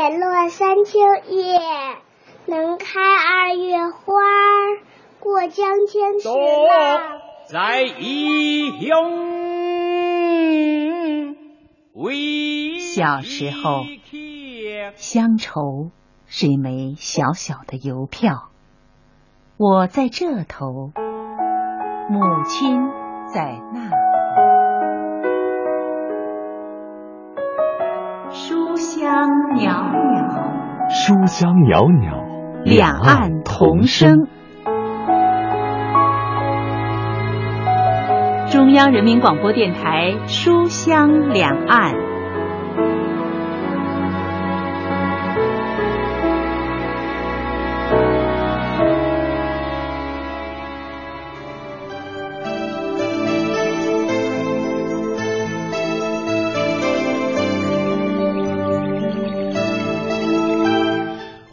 解落三秋叶，能开二月花。过江千尺浪，在义勇为小时候，乡愁是一枚小小的邮票，我在这头，母亲在那头。书香袅袅，书香袅袅，两岸同声。中央人民广播电台《书香两岸》。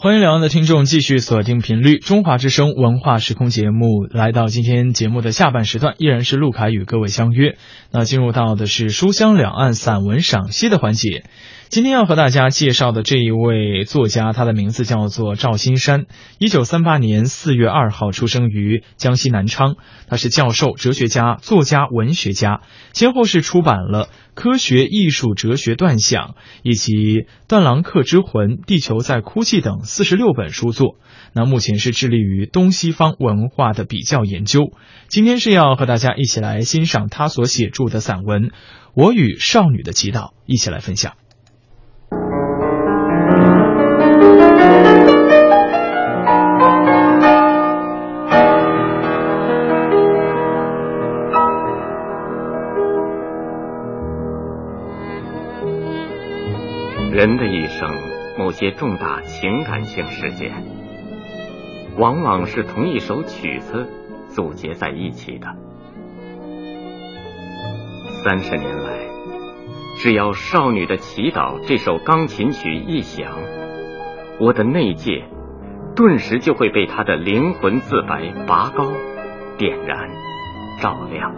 欢迎两岸的听众继续锁定频率，中华之声文化时空节目来到今天节目的下半时段，依然是陆凯与各位相约。那进入到的是书香两岸散文赏析的环节。今天要和大家介绍的这一位作家，他的名字叫做赵新山。一九三八年四月二号出生于江西南昌，他是教授、哲学家、作家、文学家，先后是出版了《科学、艺术、哲学断想》以及《断郎客之魂》《地球在哭泣》等四十六本书作。那目前是致力于东西方文化的比较研究。今天是要和大家一起来欣赏他所写著的散文《我与少女的祈祷》，一起来分享。生，某些重大情感性事件，往往是同一首曲子组结在一起的。三十年来，只要《少女的祈祷》这首钢琴曲一响，我的内界顿时就会被她的灵魂自白拔高、点燃、照亮。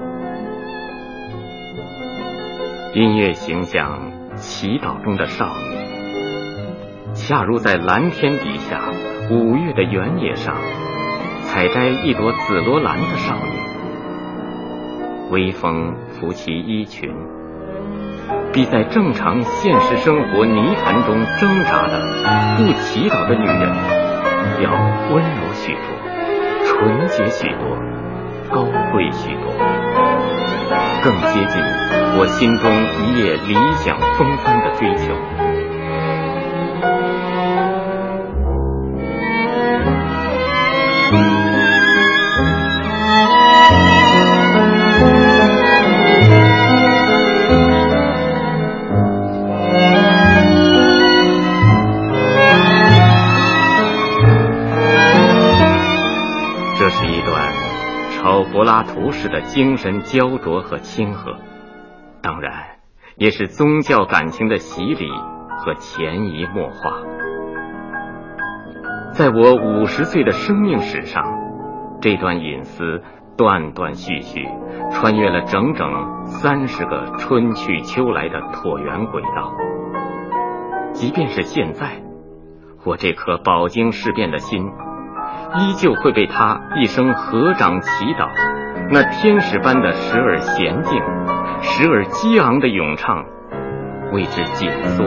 音乐形象。祈祷中的少女，恰如在蓝天底下五月的原野上采摘一朵紫罗兰的少女。微风拂起衣裙，比在正常现实生活泥潭中挣扎的不祈祷的女人要温柔许多，纯洁许多，高贵许多，更接近。我心中一夜理想风帆的追求，拉图式的精神焦灼和亲和。当然，也是宗教感情的洗礼和潜移默化。在我五十岁的生命史上，这段隐私断断续续，穿越了整整三十个春去秋来的椭圆轨道。即便是现在，我这颗饱经世变的心，依旧会被他一声合掌祈祷，那天使般的时而娴静。时而激昂的咏唱，为之紧缩、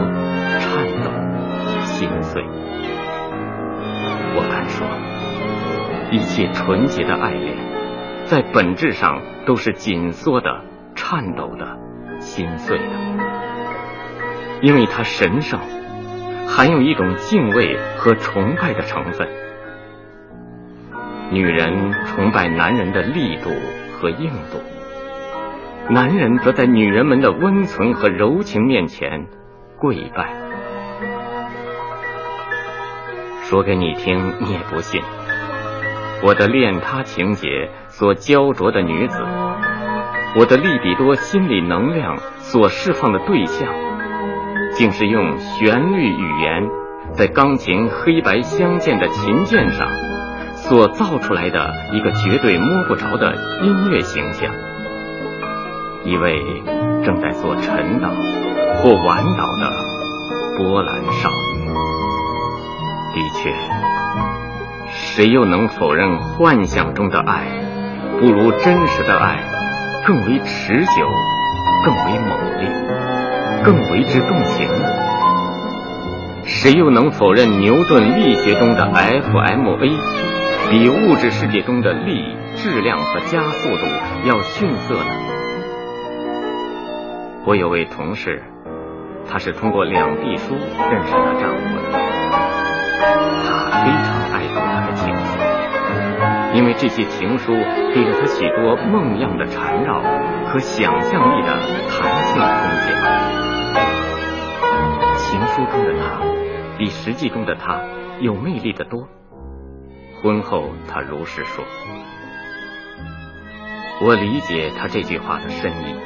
颤抖、心碎。我敢说，一切纯洁的爱恋，在本质上都是紧缩的、颤抖的、心碎的，因为它神圣，含有一种敬畏和崇拜的成分。女人崇拜男人的力度和硬度。男人则在女人们的温存和柔情面前跪拜。说给你听，你也不信。我的恋他情节所焦灼的女子，我的利比多心理能量所释放的对象，竟是用旋律语言在钢琴黑白相间的琴键上所造出来的一个绝对摸不着的音乐形象。一位正在做沉岛或晚岛的波兰少女。的确，谁又能否认幻想中的爱不如真实的爱更为持久、更为猛烈、更为之动情呢？谁又能否认牛顿力学中的 F·m·a 比物质世界中的力、质量和加速度要逊色呢？我有位同事，她是通过两地书认识她丈夫的。她非常爱读他的情书，因为这些情书给了她许多梦样的缠绕和想象力的弹性空间。情书中的他比实际中的他有魅力的多。婚后，他如是说。我理解他这句话的深意，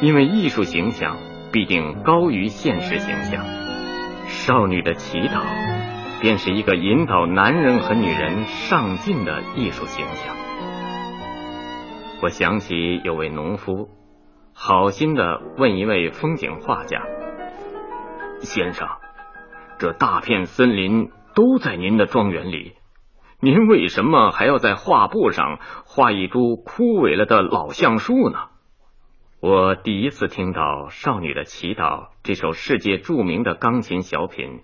因为艺术形象必定高于现实形象。少女的祈祷，便是一个引导男人和女人上进的艺术形象。我想起有位农夫，好心的问一位风景画家。先生，这大片森林都在您的庄园里，您为什么还要在画布上画一株枯萎了的老橡树呢？我第一次听到《少女的祈祷》这首世界著名的钢琴小品，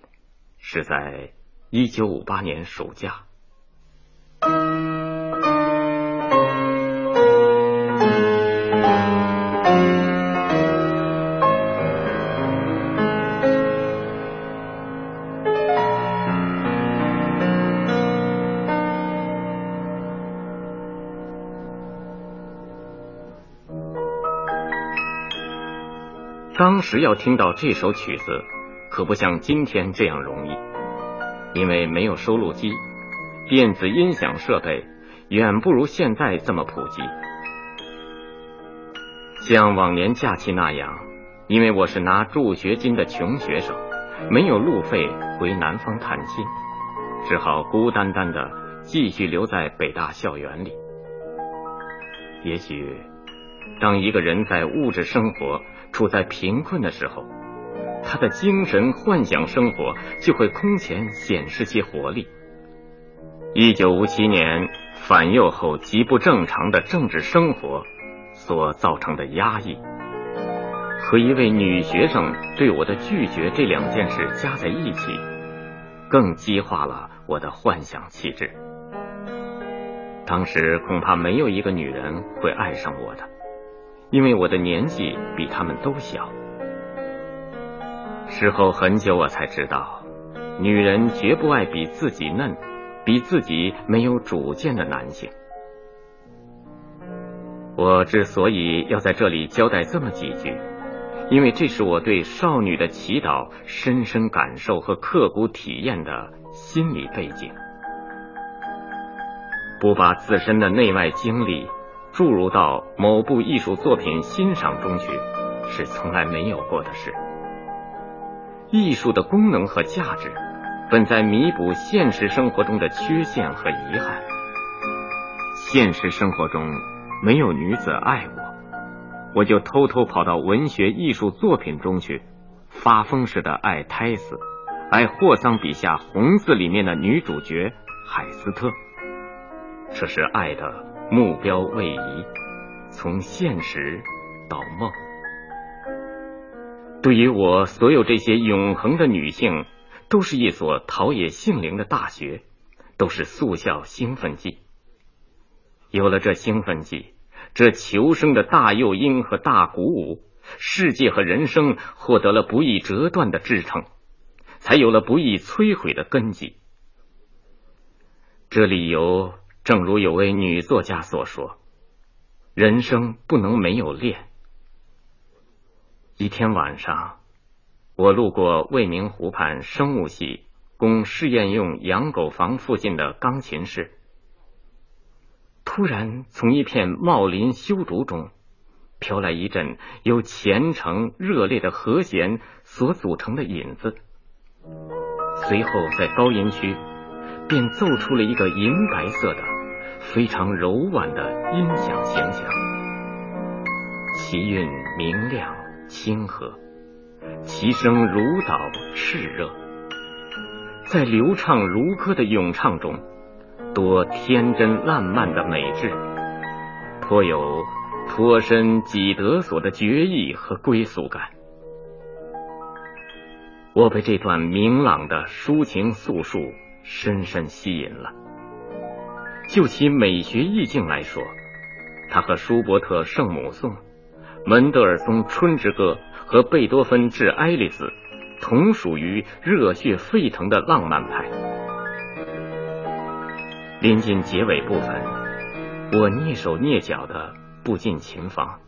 是在一九五八年暑假。当时要听到这首曲子，可不像今天这样容易，因为没有收录机，电子音响设备远不如现在这么普及。像往年假期那样，因为我是拿助学金的穷学生，没有路费回南方探亲，只好孤单单的继续留在北大校园里。也许，当一个人在物质生活，处在贫困的时候，他的精神幻想生活就会空前显示些活力。一九五七年反右后极不正常的政治生活所造成的压抑，和一位女学生对我的拒绝这两件事加在一起，更激化了我的幻想气质。当时恐怕没有一个女人会爱上我的。因为我的年纪比他们都小，事后很久我才知道，女人绝不爱比自己嫩、比自己没有主见的男性。我之所以要在这里交代这么几句，因为这是我对少女的祈祷深深感受和刻骨体验的心理背景。不把自身的内外经历。注入到某部艺术作品欣赏中去，是从来没有过的事。艺术的功能和价值，本在弥补现实生活中的缺陷和遗憾。现实生活中没有女子爱我，我就偷偷跑到文学艺术作品中去，发疯似的爱胎死，爱霍桑笔下《红字》里面的女主角海斯特。这是爱的。目标位移，从现实到梦。对于我，所有这些永恒的女性，都是一所陶冶性灵的大学，都是速效兴奋剂。有了这兴奋剂，这求生的大诱因和大鼓舞，世界和人生获得了不易折断的支撑，才有了不易摧毁的根基。这理由。正如有位女作家所说：“人生不能没有练。”一天晚上，我路过未名湖畔生物系供试验用养狗房附近的钢琴室，突然从一片茂林修竹中飘来一阵由虔诚热烈的和弦所组成的引子，随后在高音区便奏出了一个银白色的。非常柔婉的音响形象，其韵明亮清和，其声如导炽热，在流畅如歌的咏唱中，多天真烂漫的美质，颇有脱身己得所的决意和归宿感。我被这段明朗的抒情诉述深深吸引了。就其美学意境来说，它和舒伯特《圣母颂》、门德尔松《春之歌》和贝多芬《致爱丽丝》同属于热血沸腾的浪漫派。临近结尾部分，我蹑手蹑脚的步进琴房，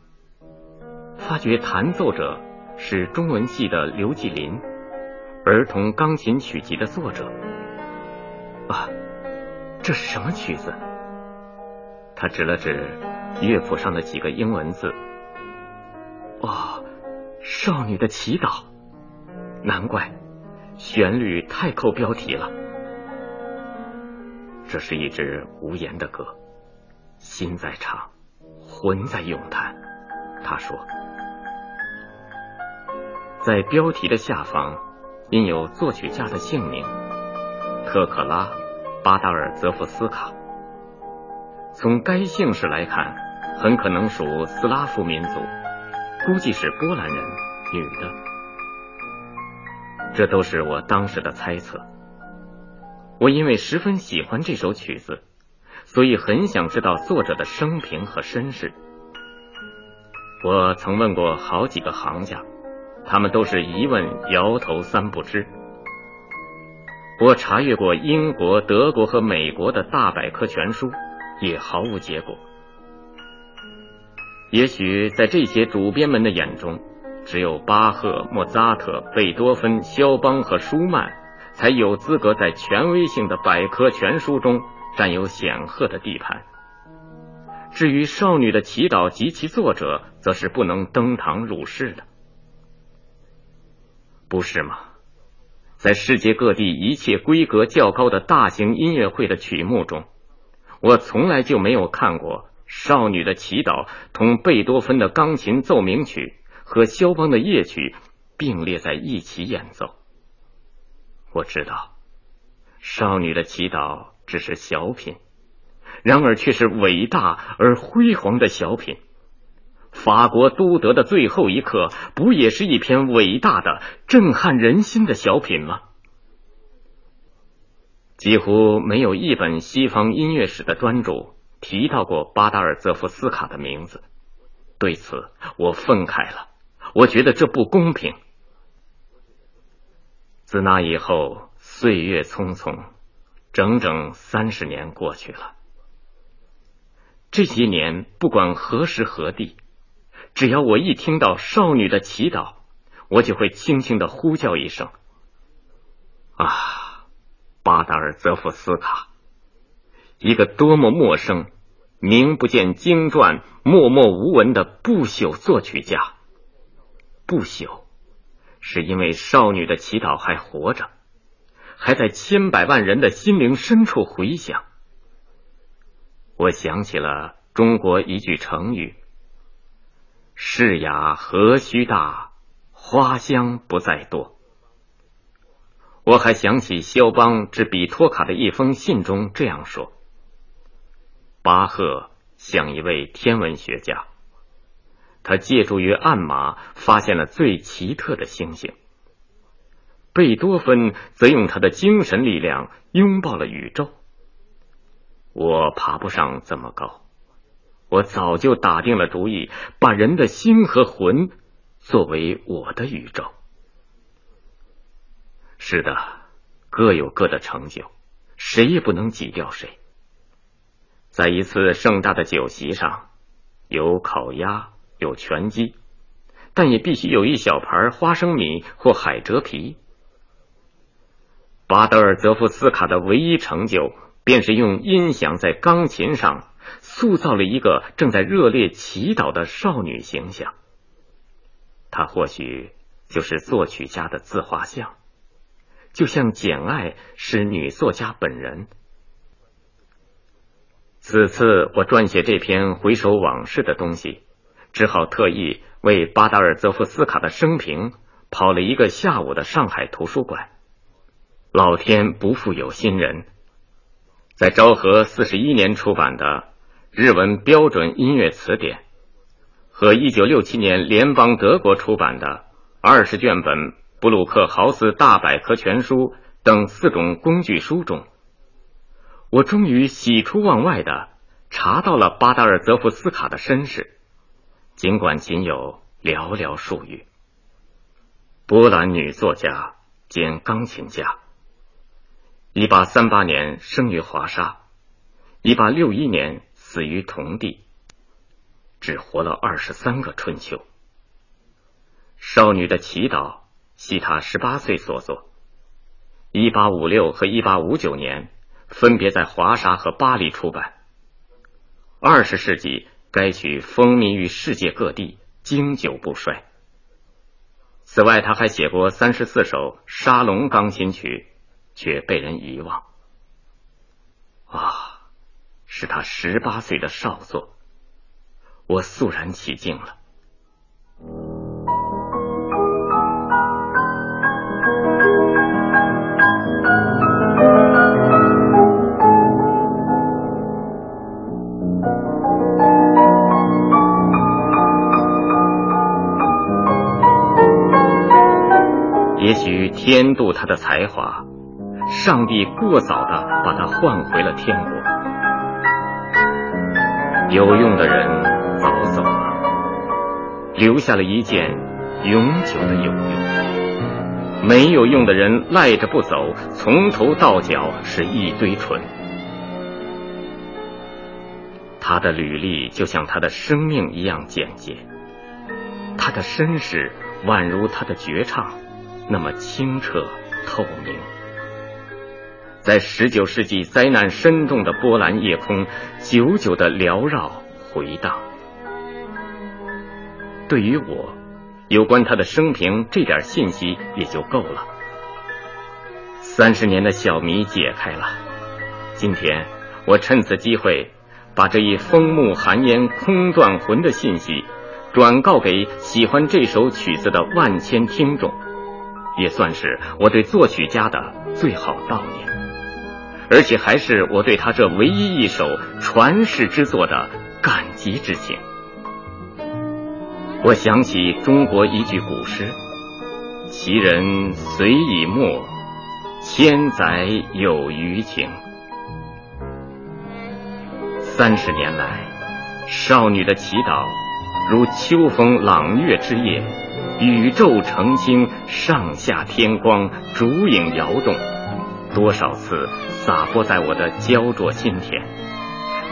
发觉弹奏者是中文系的刘继林，儿童钢琴曲集的作者。啊！这是什么曲子？他指了指乐谱上的几个英文字。哦，少女的祈祷。难怪，旋律太扣标题了。这是一支无言的歌，心在唱，魂在咏叹。他说，在标题的下方印有作曲家的姓名：特克拉。巴达尔泽夫斯卡，从该姓氏来看，很可能属斯拉夫民族，估计是波兰人，女的。这都是我当时的猜测。我因为十分喜欢这首曲子，所以很想知道作者的生平和身世。我曾问过好几个行家，他们都是一问摇头三不知。我查阅过英国、德国和美国的大百科全书，也毫无结果。也许在这些主编们的眼中，只有巴赫、莫扎特、贝多芬、肖邦和舒曼才有资格在权威性的百科全书中占有显赫的地盘。至于《少女的祈祷》及其作者，则是不能登堂入室的，不是吗？在世界各地一切规格较高的大型音乐会的曲目中，我从来就没有看过《少女的祈祷》同贝多芬的钢琴奏鸣曲和肖邦的夜曲并列在一起演奏。我知道，《少女的祈祷》只是小品，然而却是伟大而辉煌的小品。法国都德的最后一刻，不也是一篇伟大的、震撼人心的小品吗？几乎没有一本西方音乐史的专著提到过巴达尔泽夫斯卡的名字。对此，我愤慨了。我觉得这不公平。自那以后，岁月匆匆，整整三十年过去了。这些年，不管何时何地。只要我一听到少女的祈祷，我就会轻轻的呼叫一声：“啊，巴达尔泽夫斯卡，一个多么陌生、名不见经传、默默无闻的不朽作曲家！不朽，是因为少女的祈祷还活着，还在千百万人的心灵深处回响。我想起了中国一句成语。”世雅何须大，花香不在多。我还想起肖邦致比托卡的一封信中这样说：巴赫像一位天文学家，他借助于暗码发现了最奇特的星星；贝多芬则用他的精神力量拥抱了宇宙。我爬不上这么高。我早就打定了主意，把人的心和魂作为我的宇宙。是的，各有各的成就，谁也不能挤掉谁。在一次盛大的酒席上，有烤鸭，有全鸡，但也必须有一小盘花生米或海蜇皮。巴德尔泽夫斯卡的唯一成就，便是用音响在钢琴上。塑造了一个正在热烈祈祷的少女形象。她或许就是作曲家的自画像，就像简爱是女作家本人。此次我撰写这篇回首往事的东西，只好特意为巴达尔泽夫斯卡的生平跑了一个下午的上海图书馆。老天不负有心人，在昭和四十一年出版的《日文标准音乐词典》和一九六七年联邦德国出版的二十卷本布鲁克豪斯大百科全书等四种工具书中，我终于喜出望外的查到了巴达尔泽夫斯卡的身世，尽管仅有寥寥数语。波兰女作家兼钢琴家。一八三八年生于华沙，一八六一年死于同地，只活了二十三个春秋。少女的祈祷系她十八岁所作，一八五六和一八五九年分别在华沙和巴黎出版。二十世纪该曲风靡于世界各地，经久不衰。此外，他还写过三十四首沙龙钢琴曲。却被人遗忘。啊，是他十八岁的少作，我肃然起敬了。也许天妒他的才华。上帝过早的把他换回了天国。有用的人早走了，留下了一件永久的有用。没有用的人赖着不走，从头到脚是一堆蠢。他的履历就像他的生命一样简洁，他的身世宛如他的绝唱，那么清澈透明。在十九世纪灾难深重的波兰夜空，久久的缭绕回荡。对于我，有关他的生平这点信息也就够了。三十年的小谜解开了。今天，我趁此机会，把这一风木寒烟空断魂的信息，转告给喜欢这首曲子的万千听众，也算是我对作曲家的最好悼念。而且还是我对他这唯一一首传世之作的感激之情。我想起中国一句古诗：“其人虽已没，千载有余情。”三十年来，少女的祈祷如秋风朗月之夜，宇宙澄清，上下天光，烛影摇动。多少次洒播在我的焦灼心田，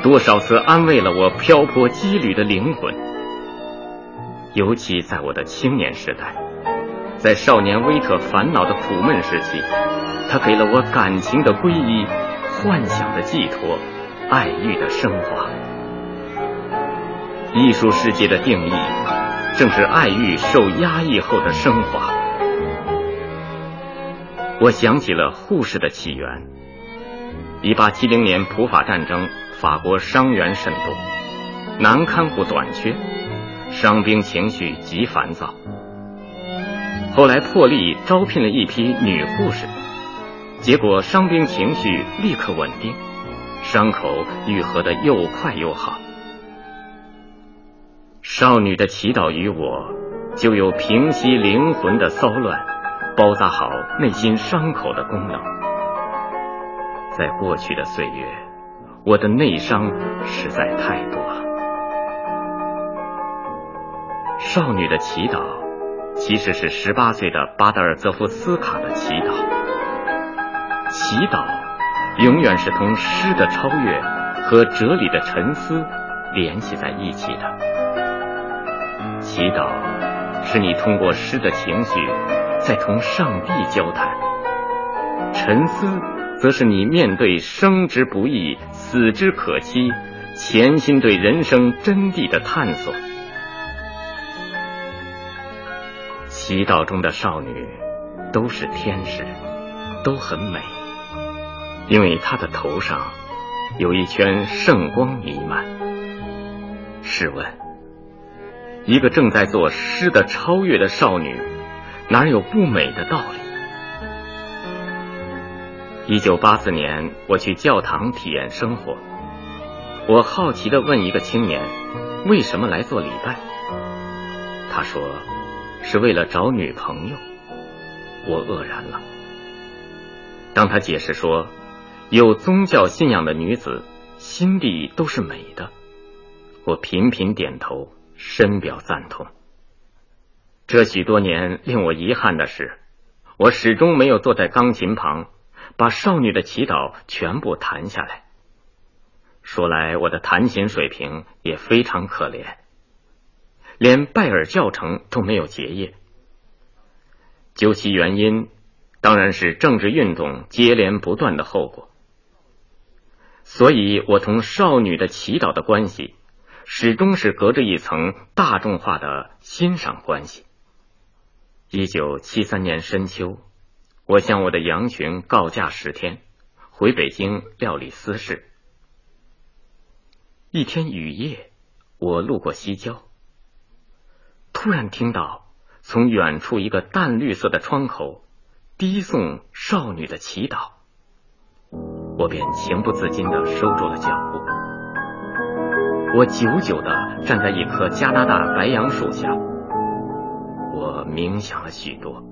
多少次安慰了我漂泊羁旅的灵魂。尤其在我的青年时代，在少年威特烦恼的苦闷时期，他给了我感情的皈依、幻想的寄托、爱欲的升华。艺术世界的定义，正是爱欲受压抑后的升华。我想起了护士的起源。一八七零年普法战争，法国伤员甚多，男看护短缺，伤兵情绪极烦躁。后来破例招聘了一批女护士，结果伤兵情绪立刻稳定，伤口愈合的又快又好。少女的祈祷与我，就有平息灵魂的骚乱。包扎好内心伤口的功能，在过去的岁月，我的内伤实在太多了。少女的祈祷，其实是十八岁的巴德尔泽夫斯卡的祈祷。祈祷，永远是同诗的超越和哲理的沉思联系在一起的。祈祷，是你通过诗的情绪。在同上帝交谈，沉思，则是你面对生之不易、死之可期，潜心对人生真谛的探索。祈祷中的少女都是天使，都很美，因为她的头上有一圈圣光弥漫。试问，一个正在做诗的超越的少女？哪有不美的道理？一九八四年，我去教堂体验生活。我好奇地问一个青年：“为什么来做礼拜？”他说：“是为了找女朋友。”我愕然了。当他解释说：“有宗教信仰的女子心地都是美的。”我频频点头，深表赞同。这许多年令我遗憾的是，我始终没有坐在钢琴旁。把少女的祈祷全部弹下来。说来，我的弹琴水平也非常可怜，连拜耳教程都没有结业。究其原因，当然是政治运动接连不断的后果。所以我同少女的祈祷的关系，始终是隔着一层大众化的欣赏关系。一九七三年深秋。我向我的羊群告假十天，回北京料理私事。一天雨夜，我路过西郊，突然听到从远处一个淡绿色的窗口低诵少女的祈祷，我便情不自禁的收住了脚步。我久久的站在一棵加拿大白杨树下，我冥想了许多。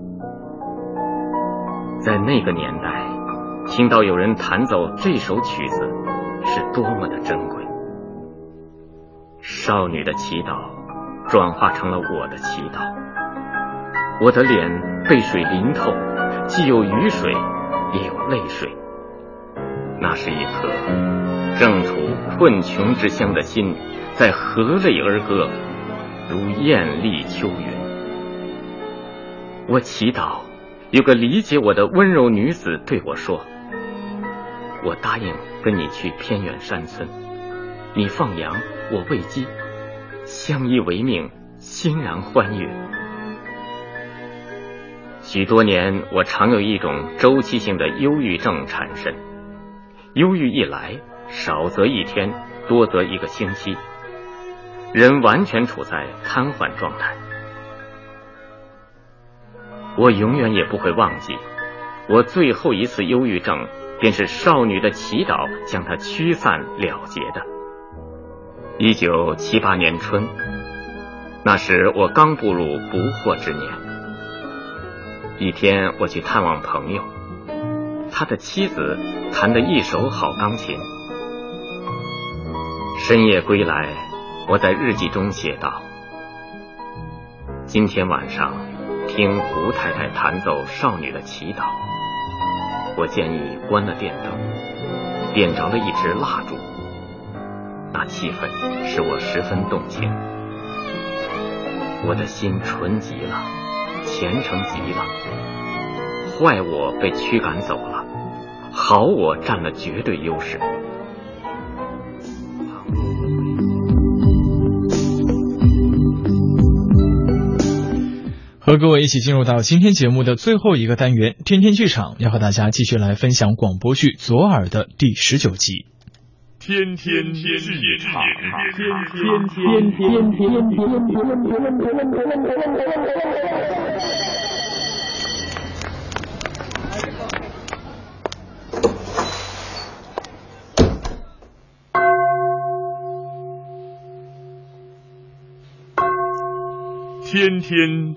在那个年代，听到有人弹奏这首曲子，是多么的珍贵。少女的祈祷转化成了我的祈祷，我的脸被水淋透，既有雨水，也有泪水。那是一颗正处困穷之乡的心，在何泪而歌，如艳丽秋云。我祈祷。有个理解我的温柔女子对我说：“我答应跟你去偏远山村，你放羊，我喂鸡，相依为命，欣然欢悦。”许多年，我常有一种周期性的忧郁症产生，忧郁一来，少则一天，多则一个星期，人完全处在瘫痪状态。我永远也不会忘记，我最后一次忧郁症，便是少女的祈祷将它驱散了结的。一九七八年春，那时我刚步入不惑之年。一天，我去探望朋友，他的妻子弹得一手好钢琴。深夜归来，我在日记中写道：“今天晚上。”听胡太太弹奏少女的祈祷，我建议关了电灯，点着了一支蜡烛。那气氛使我十分动情，我的心纯极了，虔诚极了。坏我被驱赶走了，好我占了绝对优势。和各位一起进入到今天节目的最后一个单元——天天剧场，要和大家继续来分享广播剧《左耳》的第十九集。天天剧场，天天天天天天天。天天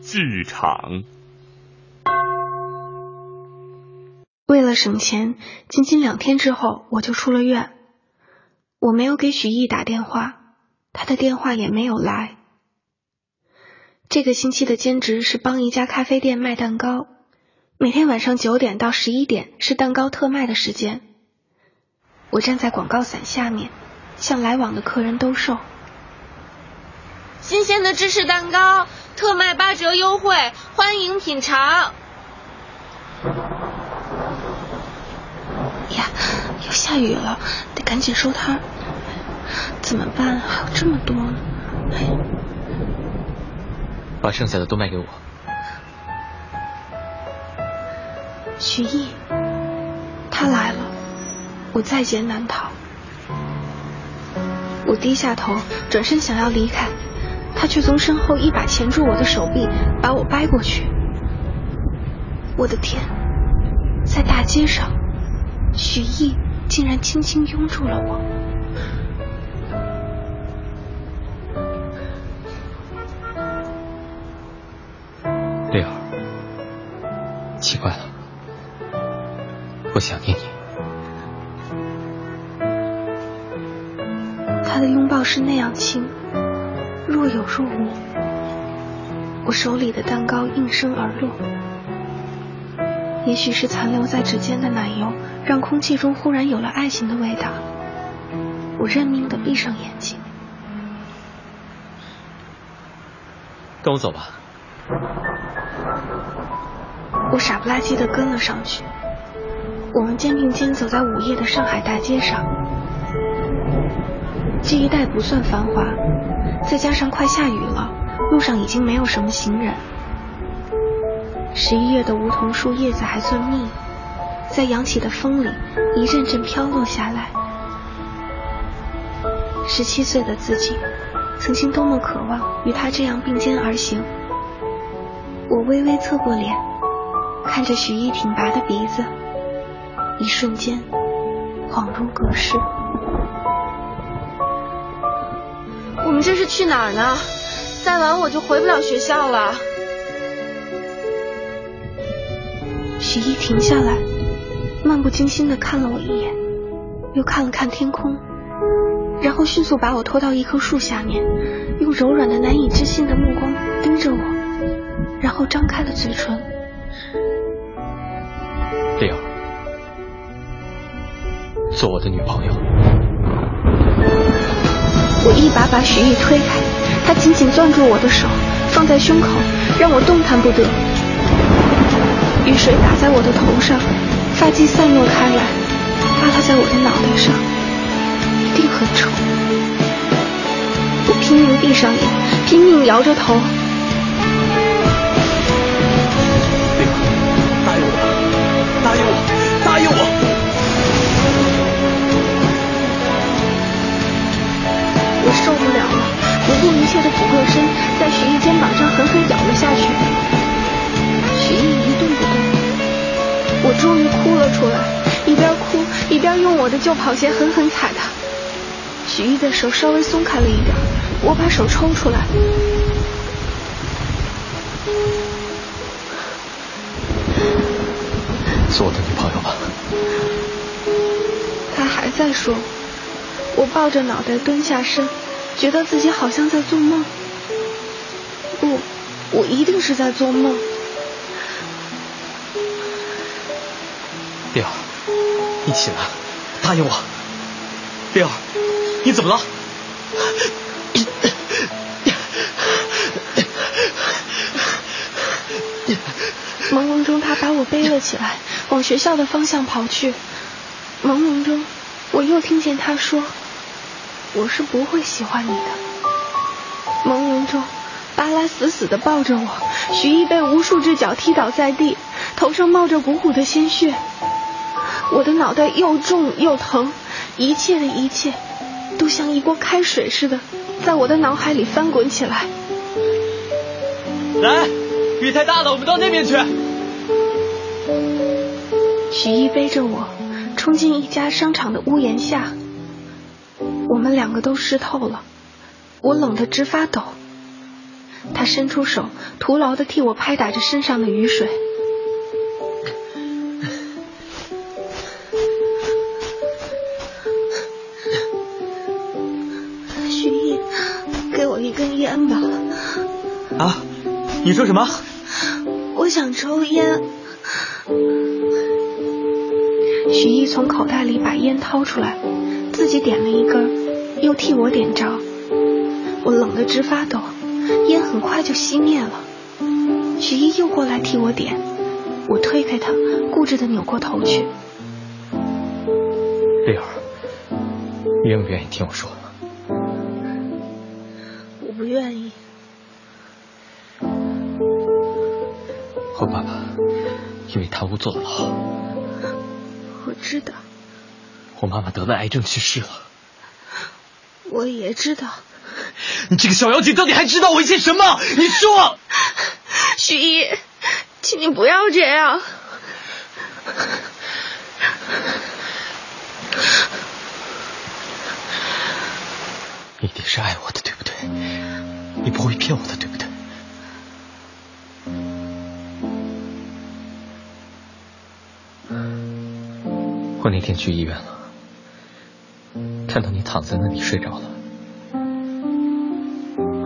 剧场。为了省钱，仅仅两天之后我就出了院。我没有给许毅打电话，他的电话也没有来。这个星期的兼职是帮一家咖啡店卖蛋糕，每天晚上九点到十一点是蛋糕特卖的时间。我站在广告伞下面，向来往的客人兜售。新鲜的芝士蛋糕。特卖八折优惠，欢迎品尝。呀，要下雨了，得赶紧收摊。怎么办？还有这么多呢。哎，把剩下的都卖给我。许毅，他来了，我在劫难逃。我低下头，转身想要离开。他却从身后一把钳住我的手臂，把我掰过去。我的天，在大街上，许毅竟然轻轻拥住了我。丽儿，奇怪了，我想念你。他的拥抱是那样轻，若有若无。我手里的蛋糕应声而落。也许是残留在指尖的奶油，让空气中忽然有了爱情的味道。我认命的闭上眼睛。跟我走吧。我傻不拉几的跟了上去。我们肩并肩走在午夜的上海大街上，这一带不算繁华，再加上快下雨了，路上已经没有什么行人。十一月的梧桐树叶子还算密，在扬起的风里一阵阵飘落下来。十七岁的自己，曾经多么渴望与他这样并肩而行。我微微侧过脸，看着许一挺拔的鼻子，一瞬间恍如隔世。我们这是去哪儿呢？再晚我就回不了学校了。许一停下来，漫不经心的看了我一眼，又看了看天空，然后迅速把我拖到一棵树下面，用柔软的难以置信的目光盯着我，然后张开了嘴唇。丽儿，做我的女朋友。我一把把许毅推开，他紧紧攥住我的手，放在胸口，让我动弹不得。雨水打在我的头上，发髻散落开来，耷拉在我的脑袋上，一定很丑。我拼命闭上眼，拼命摇着头。终于哭了出来，一边哭一边用我的旧跑鞋狠狠踩他。许毅的手稍微松开了一点，我把手抽出来。做我的女朋友吧。他还在说，我抱着脑袋蹲下身，觉得自己好像在做梦。不，我一定是在做梦。你起来，答应我。丽儿，你怎么了？朦胧中，他把我背了起来，往学校的方向跑去。朦胧中，我又听见他说：“我是不会喜欢你的。”朦胧中，巴拉死死的抱着我，徐毅被无数只脚踢倒在地，头上冒着鼓鼓的鲜血。我的脑袋又重又疼，一切的一切都像一锅开水似的，在我的脑海里翻滚起来。来，雨太大了，我们到那边去。许一背着我冲进一家商场的屋檐下，我们两个都湿透了，我冷得直发抖。他伸出手，徒劳的替我拍打着身上的雨水。烟吧。啊，你说什么？我想抽烟。许一从口袋里把烟掏出来，自己点了一根，又替我点着。我冷得直发抖，烟很快就熄灭了。许一又过来替我点，我推开他，固执的扭过头去。丽儿，你愿不愿意听我说？我爸爸因为贪污坐牢。我知道。我妈妈得了癌症去世了。我也知道。你这个小妖精，到底还知道我一些什么？你说。徐一，请你不要这样。你一定是爱我的，对不对？你不会骗我的，对不对？我那天去医院了，看到你躺在那里睡着了，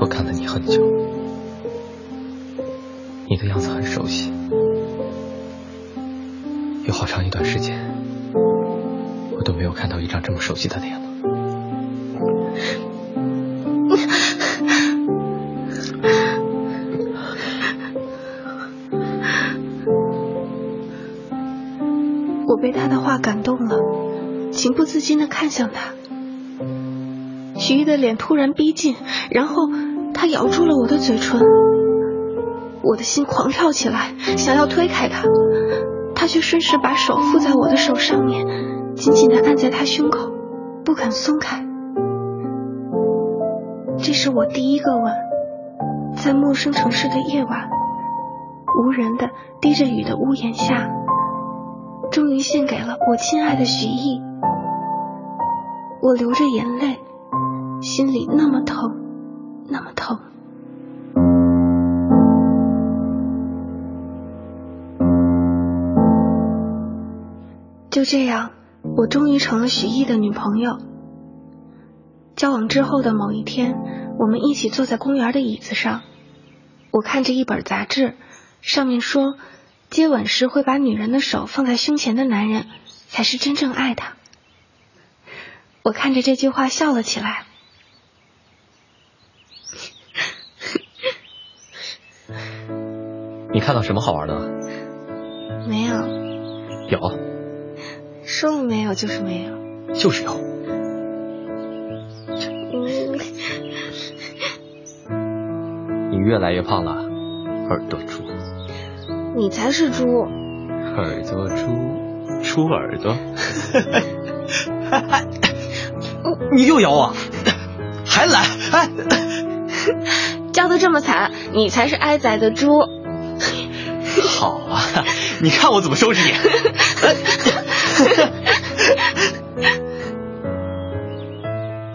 我看了你很久，你的样子很熟悉，有好长一段时间，我都没有看到一张这么熟悉的脸情不自禁的看向他。许毅的脸突然逼近，然后他咬住了我的嘴唇，我的心狂跳起来，想要推开他，他却顺势把手附在我的手上面，紧紧的按在他胸口，不肯松开。这是我第一个吻，在陌生城市的夜晚，无人的滴着雨的屋檐下。终于献给了我亲爱的徐艺，我流着眼泪，心里那么疼，那么疼。就这样，我终于成了许毅的女朋友。交往之后的某一天，我们一起坐在公园的椅子上，我看着一本杂志，上面说。接吻时会把女人的手放在胸前的男人，才是真正爱她。我看着这句话笑了起来。你看到什么好玩的？没有。有。说了没有就是没有。就是有。你越来越胖了，耳朵猪。你才是猪，耳朵猪，猪耳朵，你又咬我，还来，哎，叫的这么惨，你才是挨宰的猪。好啊，你看我怎么收拾你。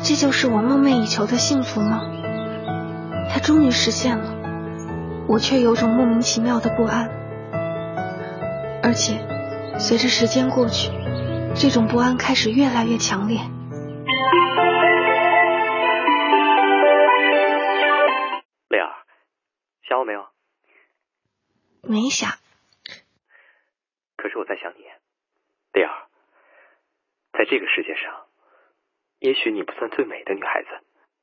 这就是我梦寐以求的幸福吗？它终于实现了，我却有种莫名其妙的不安。而且，随着时间过去，这种不安开始越来越强烈。丽儿，想我没有？没想。可是我在想你，丽儿。在这个世界上，也许你不算最美的女孩子，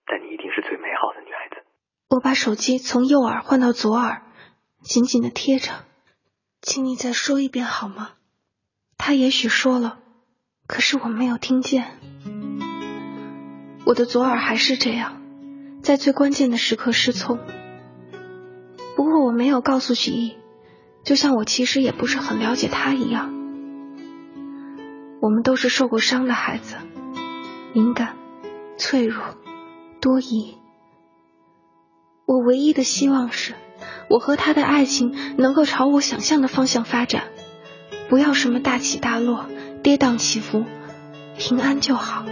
但你一定是最美好的女孩子。我把手机从右耳换到左耳，紧紧的贴着。请你再说一遍好吗？他也许说了，可是我没有听见。我的左耳还是这样，在最关键的时刻失聪。不过我没有告诉许毅，就像我其实也不是很了解他一样。我们都是受过伤的孩子，敏感、脆弱、多疑。我唯一的希望是。我和他的爱情能够朝我想象的方向发展，不要什么大起大落、跌宕起伏，平安就好。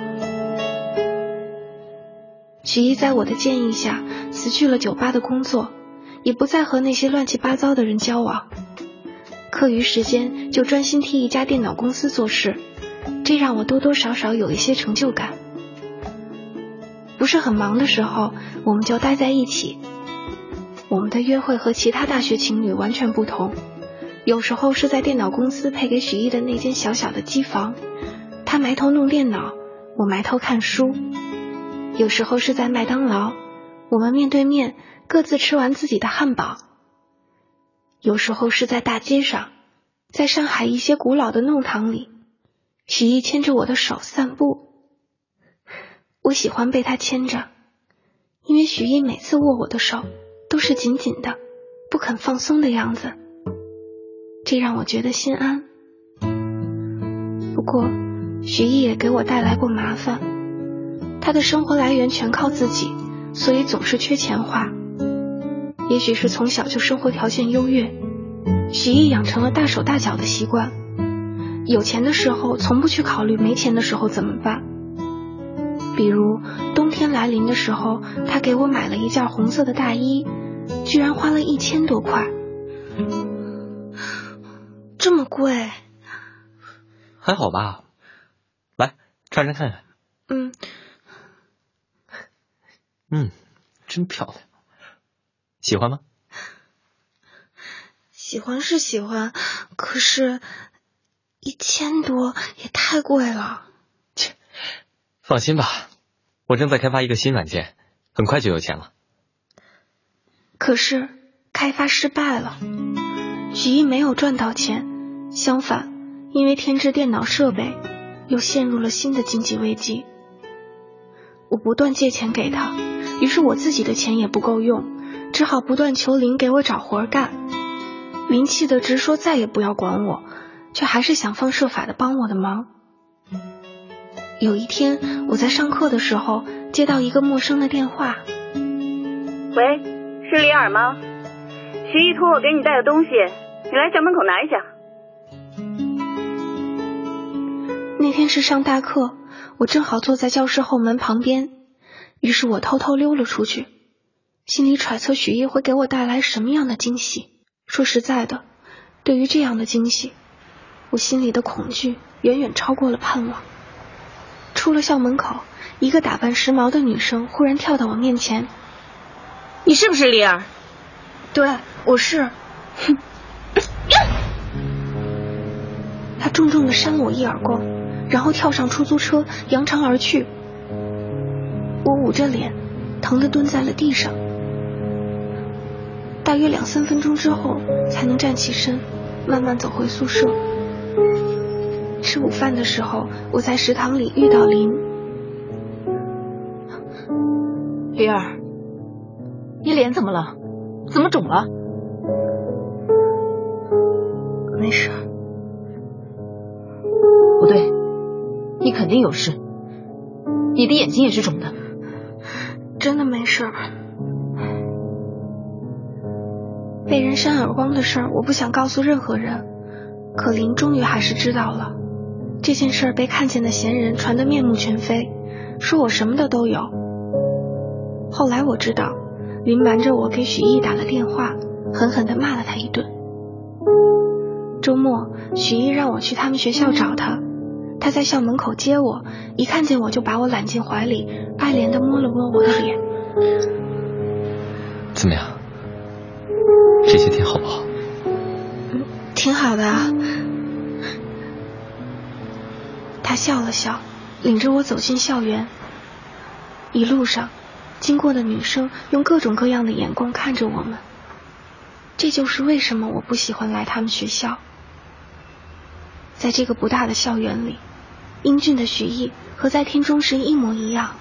许一在我的建议下辞去了酒吧的工作，也不再和那些乱七八糟的人交往，课余时间就专心替一家电脑公司做事，这让我多多少少有一些成就感。不是很忙的时候，我们就待在一起。我们的约会和其他大学情侣完全不同，有时候是在电脑公司配给许毅的那间小小的机房，他埋头弄电脑，我埋头看书；有时候是在麦当劳，我们面对面各自吃完自己的汉堡；有时候是在大街上，在上海一些古老的弄堂里，许毅牵着我的手散步，我喜欢被他牵着，因为许毅每次握我的手。都是紧紧的，不肯放松的样子，这让我觉得心安。不过，许毅也给我带来过麻烦。他的生活来源全靠自己，所以总是缺钱花。也许是从小就生活条件优越，徐毅养成了大手大脚的习惯。有钱的时候从不去考虑没钱的时候怎么办。比如冬天来临的时候，他给我买了一件红色的大衣，居然花了一千多块，这么贵？还好吧，来穿穿看看。嗯嗯，真漂亮，喜欢吗？喜欢是喜欢，可是，一千多也太贵了。切，放心吧，我正在开发一个新软件，很快就有钱了。可是开发失败了，许一没有赚到钱，相反，因为添置电脑设备，又陷入了新的经济危机。我不断借钱给他，于是我自己的钱也不够用，只好不断求林给我找活干。林气得直说再也不要管我，却还是想方设法的帮我的忙。有一天，我在上课的时候接到一个陌生的电话：“喂，是李尔吗？徐毅托我给你带的东西，你来校门口拿一下。”那天是上大课，我正好坐在教室后门旁边，于是我偷偷溜了出去，心里揣测许毅会给我带来什么样的惊喜。说实在的，对于这样的惊喜，我心里的恐惧远远超过了盼望。出了校门口，一个打扮时髦的女生忽然跳到我面前：“你是不是丽儿？”“对，我是。”哼！她重重的扇了我一耳光，然后跳上出租车，扬长而去。我捂着脸，疼的蹲在了地上。大约两三分钟之后，才能站起身，慢慢走回宿舍。吃午饭的时候，我在食堂里遇到林。李儿，你脸怎么了？怎么肿了？没事。不对，你肯定有事。你的眼睛也是肿的。真的没事。被人扇耳光的事儿，我不想告诉任何人。可林终于还是知道了，这件事被看见的闲人传得面目全非，说我什么的都有。后来我知道，林瞒着我给许毅打了电话，狠狠地骂了他一顿。周末，许毅让我去他们学校找他，他在校门口接我，一看见我就把我揽进怀里，爱怜的摸了摸我的脸。怎么样？这些天好不好？挺好的。他笑了笑，领着我走进校园。一路上，经过的女生用各种各样的眼光看着我们。这就是为什么我不喜欢来他们学校。在这个不大的校园里，英俊的许毅和在天中时一模一样，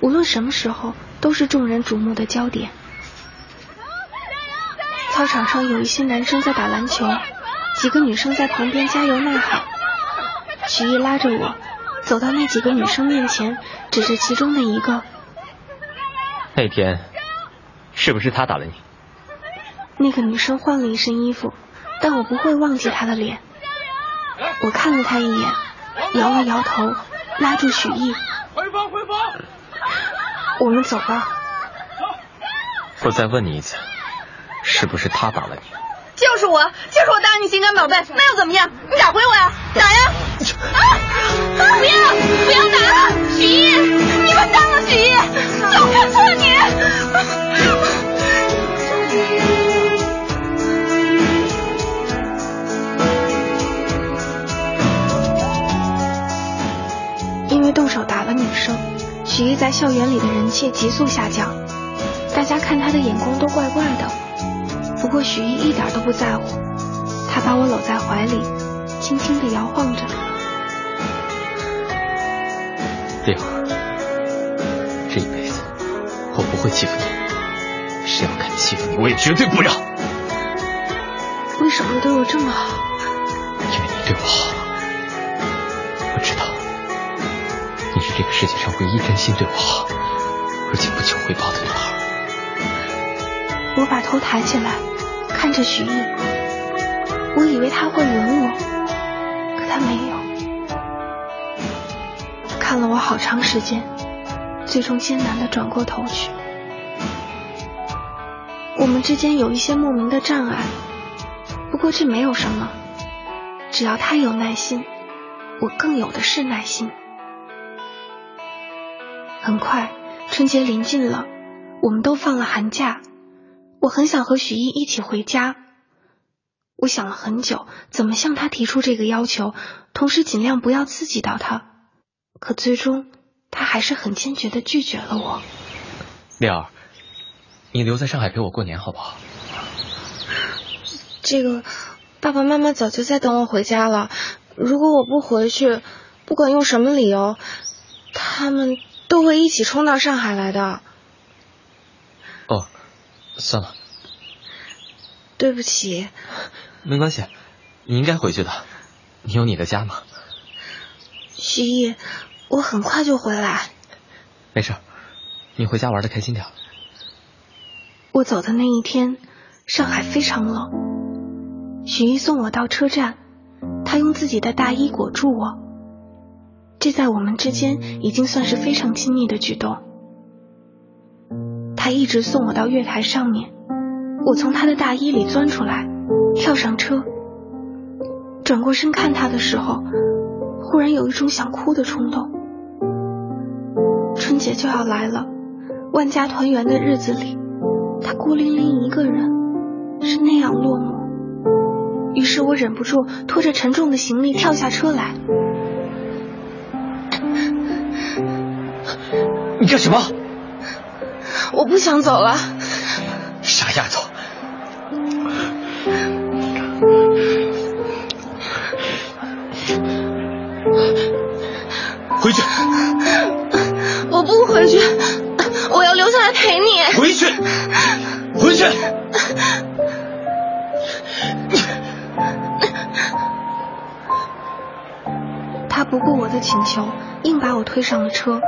无论什么时候都是众人瞩目的焦点。操场上有一些男生在打篮球，几个女生在旁边加油呐喊。许毅拉着我走到那几个女生面前，指着其中的一个。那天是不是他打了你？那个女生换了一身衣服，但我不会忘记她的脸。我看了他一眼，摇了摇头，拉住许毅。回房，回房。我们走吧。我再问你一次。是不是他打了你？就是我，就是我打你心肝宝贝，那又怎么样？你打回我呀，打呀！啊！不要，不要打！许毅，你完蛋了，许一，我看错你。为动手打了女生，许一在校园里的人气急速下降，大家看他的眼光都怪怪的。不过许毅一点都不在乎，他把我搂在怀里，轻轻地摇晃着。六，这一辈子我不会欺负你，谁要敢欺负你，我也绝对不让。为什么对我这么好？因为你对我好。这个世界上唯一真心对我好，而且不求回报的女孩。我把头抬起来。看着许毅，我以为他会吻我，可他没有。看了我好长时间，最终艰难的转过头去。我们之间有一些莫名的障碍，不过这没有什么，只要他有耐心，我更有的是耐心。很快，春节临近了，我们都放了寒假，我很想和许一一起回家。我想了很久，怎么向他提出这个要求，同时尽量不要刺激到他。可最终，他还是很坚决的拒绝了我。丽儿，你留在上海陪我过年好不好？这个，爸爸妈妈早就在等我回家了。如果我不回去，不管用什么理由，他们都会一起冲到上海来的。哦，算了，对不起。没关系，你应该回去的。你有你的家嘛。徐艺，我很快就回来。没事，你回家玩的开心点。我走的那一天，上海非常冷。许艺送我到车站，他用自己的大衣裹住我，这在我们之间已经算是非常亲密的举动。他一直送我到月台上面，我从他的大衣里钻出来。跳上车，转过身看他的时候，忽然有一种想哭的冲动。春节就要来了，万家团圆的日子里，他孤零零一个人，是那样落寞。于是我忍不住拖着沉重的行李跳下车来。你干什么？我不想走了。傻丫头。回去！我不回去，我要留下来陪你。回去！回去！不顾我的请求，硬把我推上了车，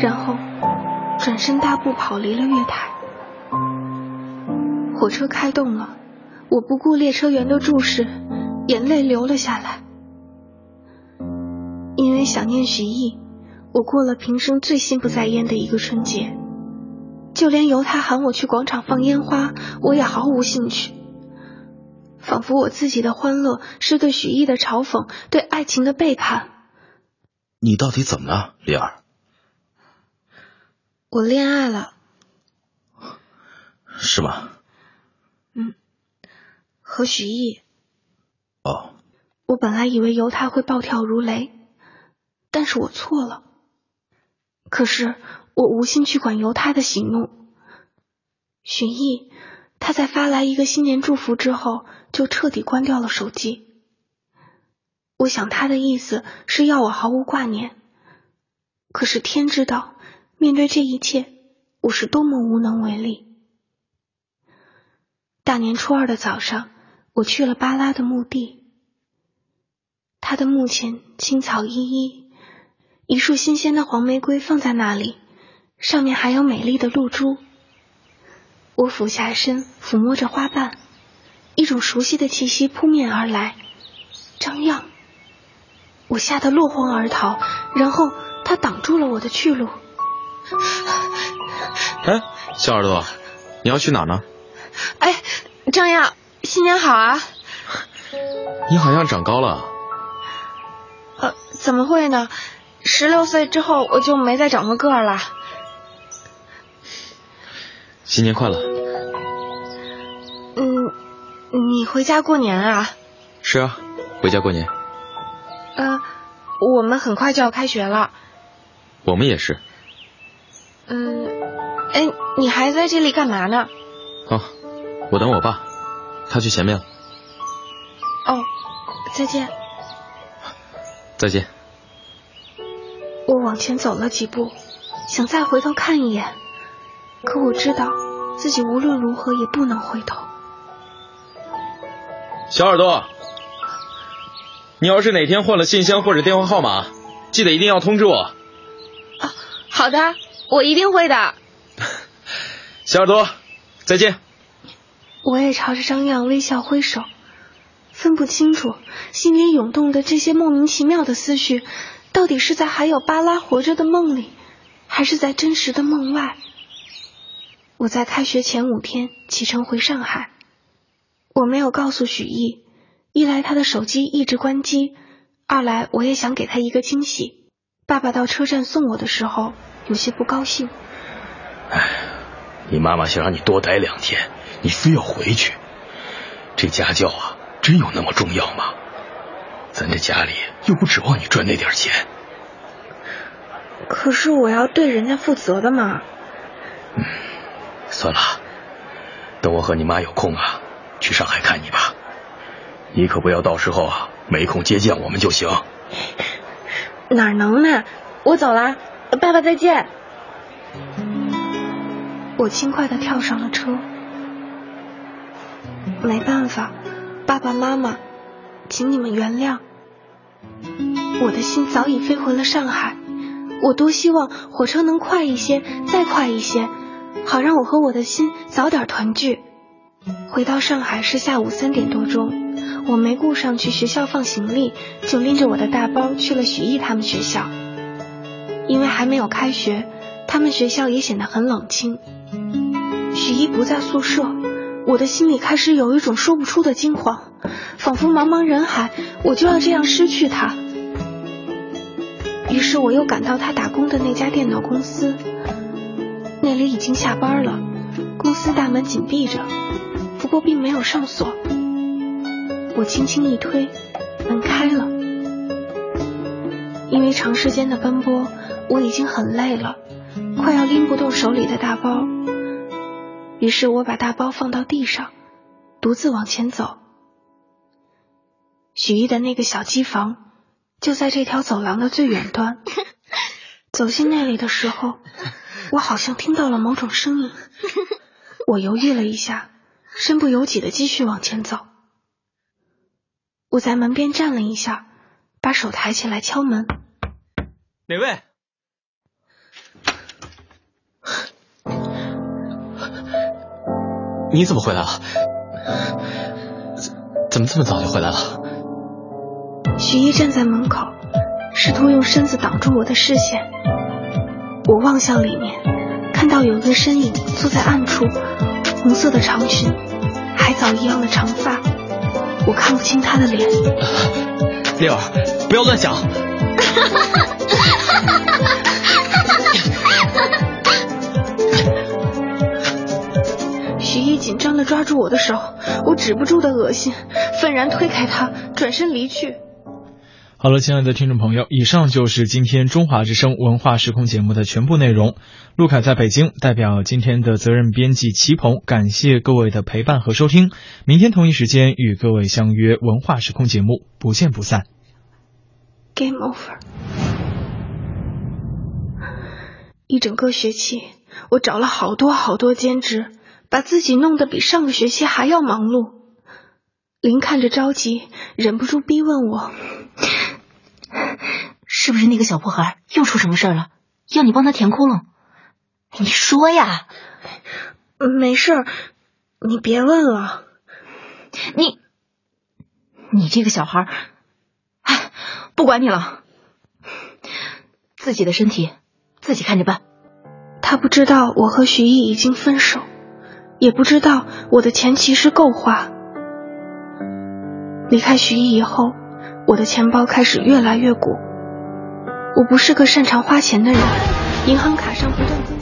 然后转身大步跑离了月台。火车开动了，我不顾列车员的注视，眼泪流了下来。因为想念徐艺，我过了平生最心不在焉的一个春节，就连由他喊我去广场放烟花，我也毫无兴趣。仿佛我自己的欢乐是对许艺的嘲讽，对爱情的背叛。你到底怎么了，丽儿？我恋爱了。是吗？嗯，和许毅。哦。我本来以为犹他会暴跳如雷。但是我错了。可是我无心去管犹他的喜怒。许毅他在发来一个新年祝福之后，就彻底关掉了手机。我想他的意思是要我毫无挂念。可是天知道，面对这一切，我是多么无能为力。大年初二的早上，我去了巴拉的墓地。他的墓前青草依依。一束新鲜的黄玫瑰放在那里，上面还有美丽的露珠。我俯下身抚摸着花瓣，一种熟悉的气息扑面而来。张漾，我吓得落荒而逃，然后他挡住了我的去路。哎，小耳朵，你要去哪呢？哎，张漾，新年好啊！你好像长高了。呃，怎么会呢？十六岁之后，我就没再长过个儿了。新年快乐。嗯，你回家过年啊？是啊，回家过年。呃，我们很快就要开学了。我们也是。嗯，哎，你还在这里干嘛呢？哦，我等我爸，他去前面了。哦，再见。再见。我往前走了几步，想再回头看一眼，可我知道自己无论如何也不能回头。小耳朵，你要是哪天换了信箱或者电话号码，记得一定要通知我。啊，好的，我一定会的。小耳朵，再见。我也朝着张漾微笑挥手，分不清楚心里涌动的这些莫名其妙的思绪。到底是在还有巴拉活着的梦里，还是在真实的梦外？我在开学前五天启程回上海，我没有告诉许毅，一来他的手机一直关机，二来我也想给他一个惊喜。爸爸到车站送我的时候，有些不高兴。哎，你妈妈想让你多待两天，你非要回去，这家教啊，真有那么重要吗？咱这家里又不指望你赚那点钱。可是我要对人家负责的嘛。嗯，算了，等我和你妈有空啊，去上海看你吧。你可不要到时候啊没空接见我们就行。哪能呢？我走了，爸爸再见。我轻快的跳上了车。没办法，爸爸妈妈，请你们原谅。我的心早已飞回了上海。我多希望火车能快一些，再快一些，好让我和我的心早点团聚。回到上海是下午三点多钟，我没顾上去学校放行李，就拎着我的大包去了许毅他们学校。因为还没有开学，他们学校也显得很冷清。许毅不在宿舍，我的心里开始有一种说不出的惊慌，仿佛茫茫人海，我就要这样失去他。于是我又赶到他打工的那家电脑公司，那里已经下班了，公司大门紧闭着，不过并没有上锁。我轻轻一推，门开了。因为长时间的奔波，我已经很累了，快要拎不动手里的大包。于是我把大包放到地上，独自往前走。许毅的那个小机房。就在这条走廊的最远端，走进那里的时候，我好像听到了某种声音。我犹豫了一下，身不由己的继续往前走。我在门边站了一下，把手抬起来敲门。哪位？你怎么回来了？怎么这么早就回来了？许一站在门口，试图用身子挡住我的视线。我望向里面，看到有一个身影坐在暗处，红色的长裙，海藻一样的长发，我看不清他的脸。丽儿，不要乱想。徐一紧张的抓住我的手，我止不住的恶心，愤然推开他，转身离去。好了，亲爱的听众朋友，以上就是今天中华之声文化时空节目的全部内容。陆凯在北京，代表今天的责任编辑齐鹏，感谢各位的陪伴和收听。明天同一时间与各位相约文化时空节目，不见不散。Game over。一整个学期，我找了好多好多兼职，把自己弄得比上个学期还要忙碌。林看着着急，忍不住逼问我。是不是那个小破孩又出什么事了？要你帮他填窟窿？你说呀！没事，你别问了。你，你这个小孩，哎，不管你了，自己的身体自己看着办。他不知道我和徐毅已经分手，也不知道我的钱其实够花。离开徐毅以后。我的钱包开始越来越鼓。我不是个擅长花钱的人，银行卡上不断。